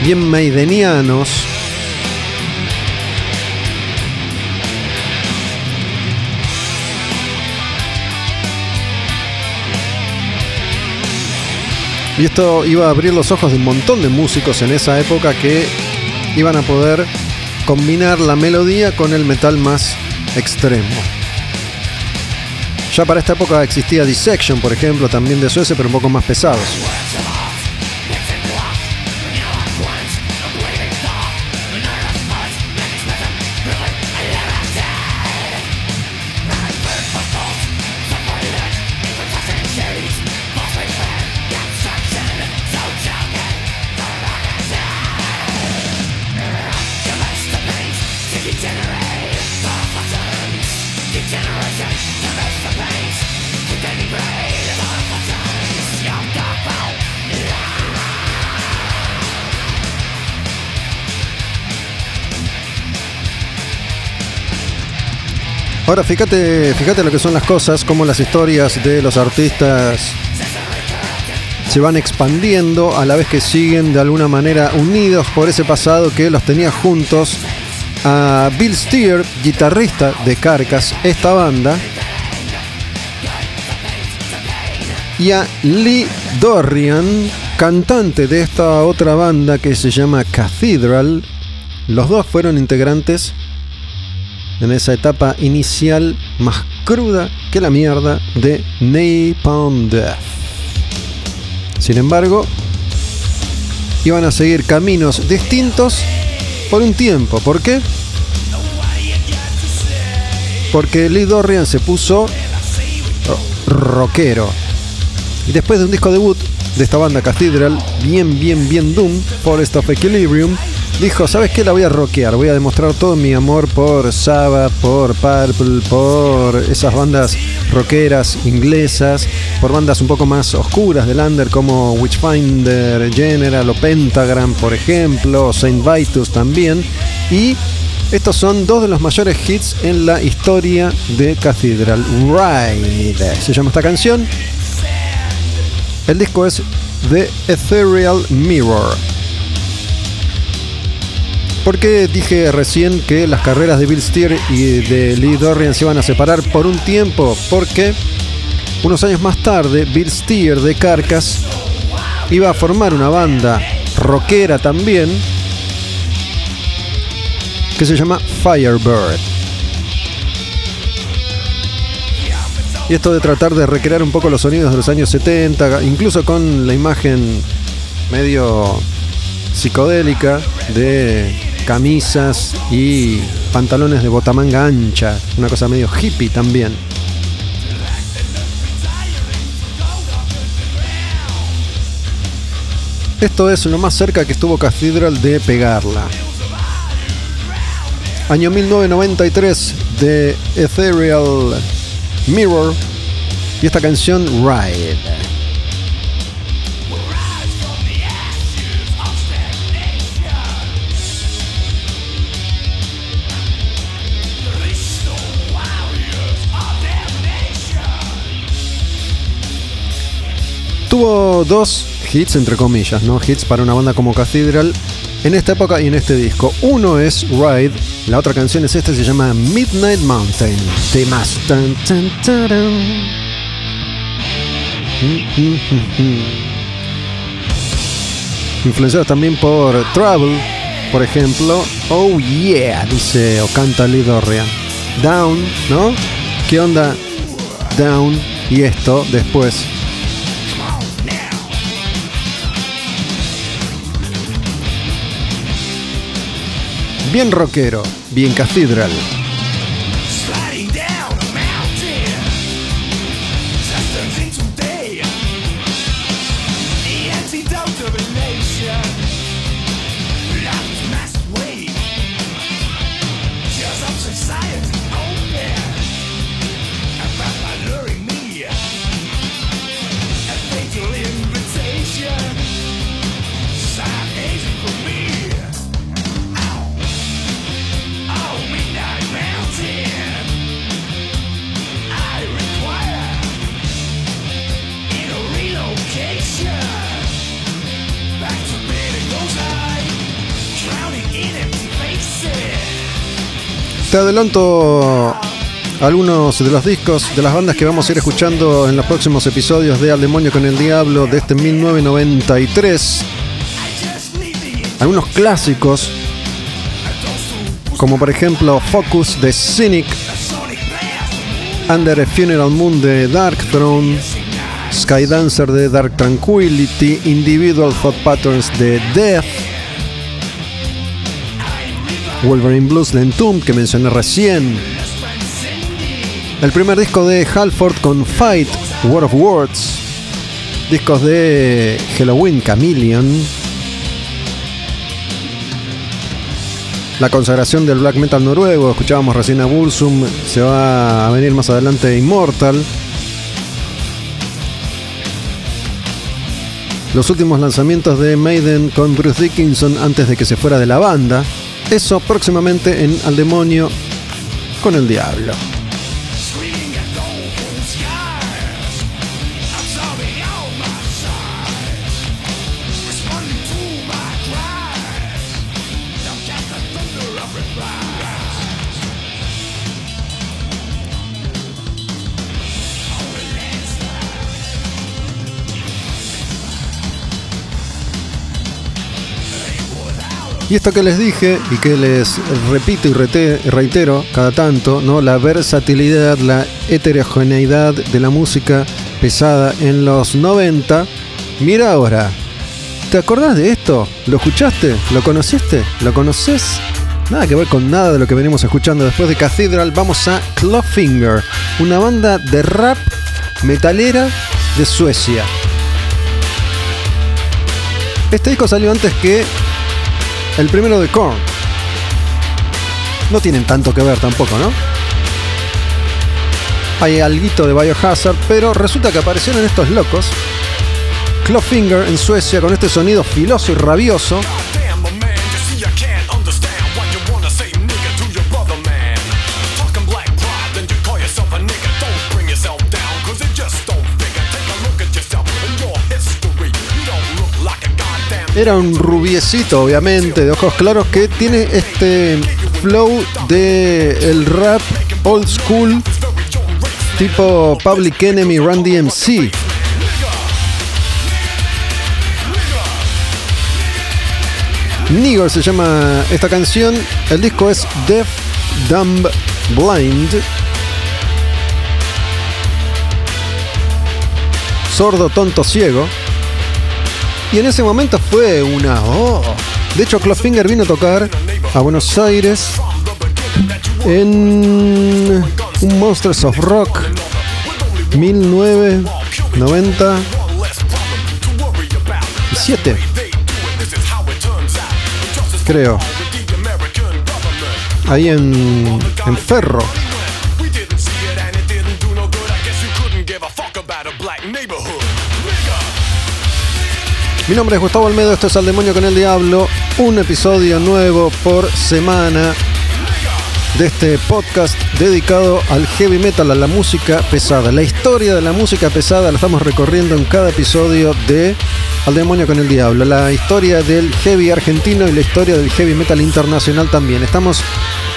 Bien maidenianos. Y esto iba a abrir los ojos de un montón de músicos en esa época que iban a poder combinar la melodía con el metal más extremo. Ya para esta época existía Dissection, por ejemplo, también de Suecia, pero un poco más pesados. Ahora fíjate, fíjate lo que son las cosas, cómo las historias de los artistas se van expandiendo a la vez que siguen de alguna manera unidos por ese pasado que los tenía juntos a Bill Steer, guitarrista de Carcass, esta banda, y a Lee Dorian, cantante de esta otra banda que se llama Cathedral. Los dos fueron integrantes en esa etapa inicial más cruda que la mierda de Napalm Death. Sin embargo, iban a seguir caminos distintos por un tiempo. ¿Por qué? Porque Lee Dorian se puso rockero. Y después de un disco debut de esta banda Cathedral, bien, bien, bien Doom, Forest of Equilibrium, dijo, ¿sabes qué? La voy a rockear, voy a demostrar todo mi amor por Sabbath, por Purple, por esas bandas rockeras inglesas, por bandas un poco más oscuras del under como Witchfinder General o Pentagram, por ejemplo, Saint Vitus también. Y estos son dos de los mayores hits en la historia de Cathedral. Ride se llama esta canción. El disco es The Ethereal Mirror. ¿Por qué dije recién que las carreras de Bill Steer y de Lee Dorian se iban a separar por un tiempo? Porque unos años más tarde, Bill Steer de Carcass iba a formar una banda rockera también que se llama Firebird. Y esto de tratar de recrear un poco los sonidos de los años 70, incluso con la imagen medio psicodélica de camisas y pantalones de botamanga ancha, una cosa medio hippie también. Esto es lo más cerca que estuvo Cathedral de pegarla. Año 1993 de Ethereal Mirror y esta canción Ride. Dos hits, entre comillas, ¿no? Hits para una banda como Cathedral en esta época y en este disco. Uno es Ride, la otra canción es esta, se llama Midnight Mountain. Temas. Tan, tan. Influenciados también por Trouble, por ejemplo. Oh yeah, dice o canta Lee Dorrian. Down, ¿no? ¿Qué onda? Down y esto después. Bien rockero, bien cathedral. Te adelanto algunos de los discos de las bandas que vamos a ir escuchando en los próximos episodios de Al Demonio con el Diablo de este 1993. I just need the Algunos clásicos, como por ejemplo Focus de Cynic. Under a Funeral Moon de Dark Throne, Skydancer de Dark Tranquility, Individual Thought Patterns de Death, Wolverine Blues de Entomb que mencioné recién, el primer disco de Halford con Fight, War of Words, discos de Halloween Chameleon, la consagración del black metal noruego, escuchábamos recién a Bursum, se va a venir más adelante Immortal. Los últimos lanzamientos de Maiden con Bruce Dickinson antes de que se fuera de la banda. Eso próximamente en Al Demonio con el Diablo. Esto que les dije y que les repito y reitero cada tanto, ¿no? La versatilidad, la heterogeneidad de la música pesada en los 90. Mira ahora, ¿te acordás de esto? ¿Lo escuchaste? ¿Lo conociste? ¿Lo conoces? Nada que ver con nada de lo que venimos escuchando después de Cathedral. Vamos a Clawfinger, una banda de rap metalera de Suecia. Este disco salió antes que el primero de Korn. No tienen tanto que ver tampoco, ¿no? Hay alguito de Biohazard, pero resulta que aparecieron estos locos. Clawfinger en Suecia con este sonido filoso y rabioso. Era un rubiecito, obviamente, de ojos claros, que tiene este flow de el rap old school, tipo Public Enemy, Run DMC. Nigger se llama esta canción. El disco es Deaf, Dumb, Blind. Sordo, tonto, ciego. Y en ese momento fue una. Oh. De hecho, Clawfinger vino a tocar a Buenos Aires en un Monsters of Rock 1997, creo. Ahí en, en Ferro. We Mi nombre es Gustavo Almedo, esto es Al Demonio con el Diablo, un episodio nuevo por semana de este podcast dedicado al heavy metal, a la música pesada. La historia de la música pesada la estamos recorriendo en cada episodio de Al Demonio con el Diablo. La historia del heavy argentino y la historia del heavy metal internacional también. Estamos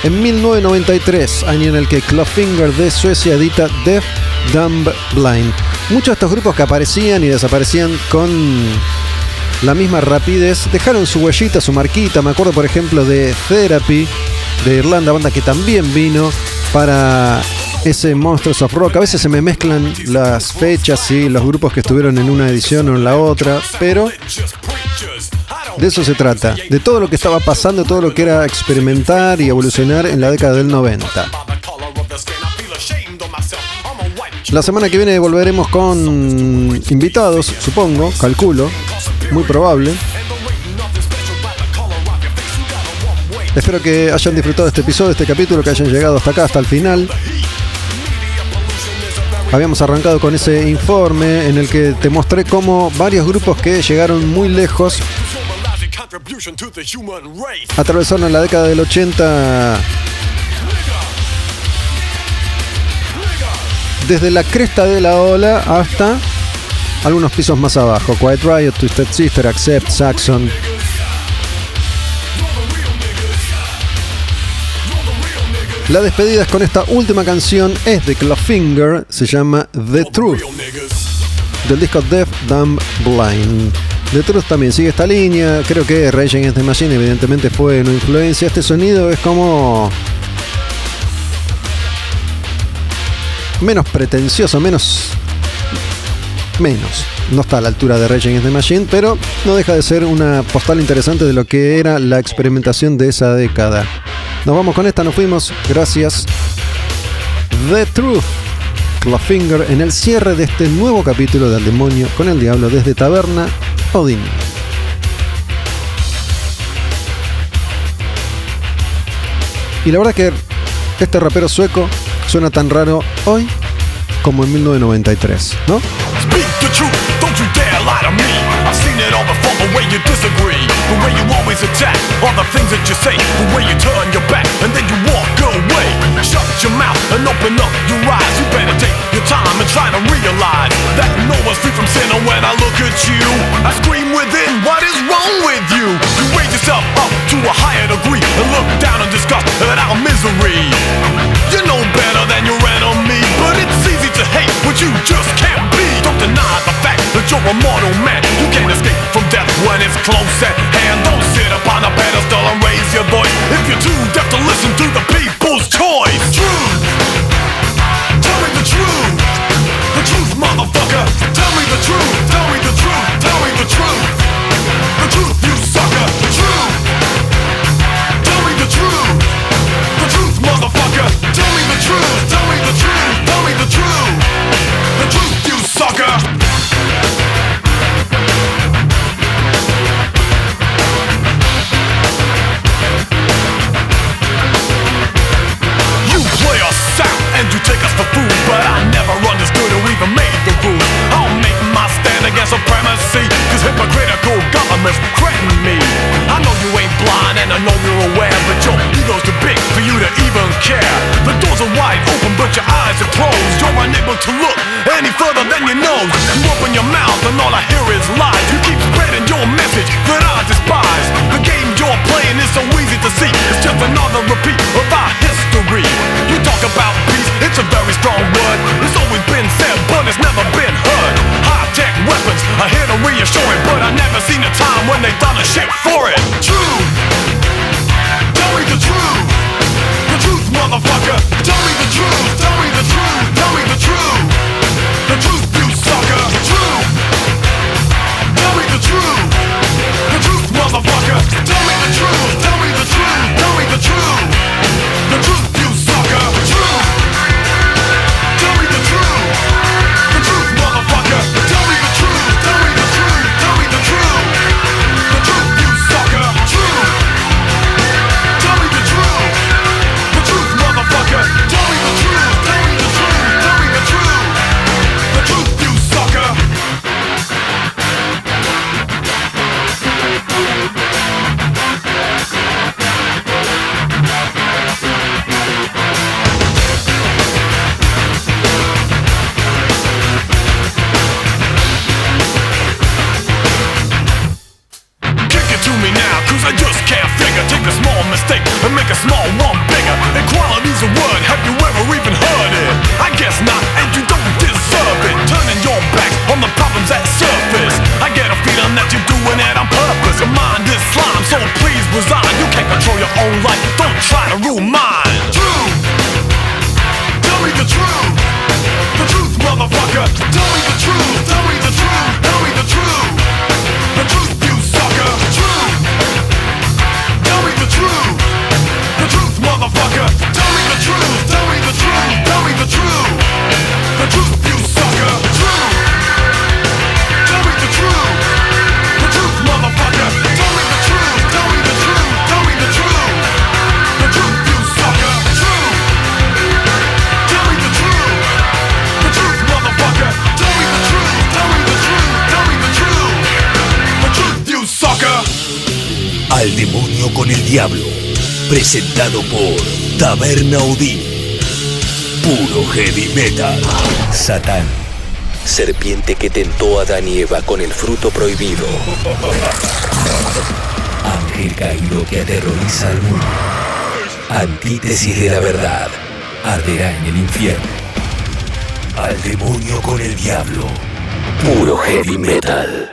en 1993, año en el que Clawfinger de Suecia edita Deaf, Dumb, Blind. Muchos de estos grupos que aparecían y desaparecían con la misma rapidez, dejaron su huellita, su marquita. Me acuerdo, por ejemplo, de Therapy de Irlanda, banda que también vino para ese Monsters of Rock. A veces se me mezclan las fechas y los grupos que estuvieron en una edición o en la otra, pero de eso se trata, de todo lo que estaba pasando, todo lo que era experimentar y evolucionar en la década del 90. by the color of the skin. I feel ashamed of myself. I'm a white La semana que viene volveremos con invitados, supongo, calculo, muy probable. Espero que hayan disfrutado este episodio, este capítulo, que hayan llegado hasta acá, hasta el final. Habíamos arrancado con ese informe en el que te mostré cómo varios grupos que llegaron muy lejos atravesaron la década del 80 desde la cresta de la ola hasta algunos pisos más abajo. Quiet Riot, Twisted Sister, Accept, Saxon. La despedida es con esta última canción, es de Clawfinger, se llama The Truth, del disco Deaf, Dumb, Blind. The Truth también sigue esta línea, creo que Rage Against the Machine evidentemente fue una influencia. Este sonido es como menos pretencioso, menos. Menos. No está a la altura de Rage Against the Machine, pero no deja de ser una postal interesante de lo que era la experimentación de esa década. Nos vamos con esta, nos fuimos. Gracias. The Truth. Clawfinger en el cierre de este nuevo capítulo del demonio con el diablo desde Taberna Odin. Y la verdad que este rapero sueco suena tan raro hoy como en 1993, ¿no? Speak the truth, don't you dare lie to me. I've seen it all before, the way you disagree, the way you always attack, all the things that you say, the way you turn your back and then you walk away. Shut your mouth and open up your eyes. You better take your time and try to realize that no one's free from sin. And when I look at you, I scream within, is wrong with you? You raise yourself up to a higher degree and look down and discuss at our misery. You know better than your enemy, but it's easy to hate what you just can't be. Don't deny the fact that you're a mortal man. You can't escape from death when it's close at hand. Don't sit upon a pedestal and raise your voice if you're too deaf to listen to the people's choice. Truth. Tell me the truth. The truth, motherfucker. Tell me the truth. Tell me the truth. Tell me the truth. The truth, you sucker. The truth. por Taberna Odín, Puro Heavy Metal, Satán, serpiente que tentó a Dan y Eva con el fruto prohibido, ángel caído que aterroriza al mundo, antítesis de la verdad, arderá en el infierno, al demonio con el diablo, Puro Heavy Metal.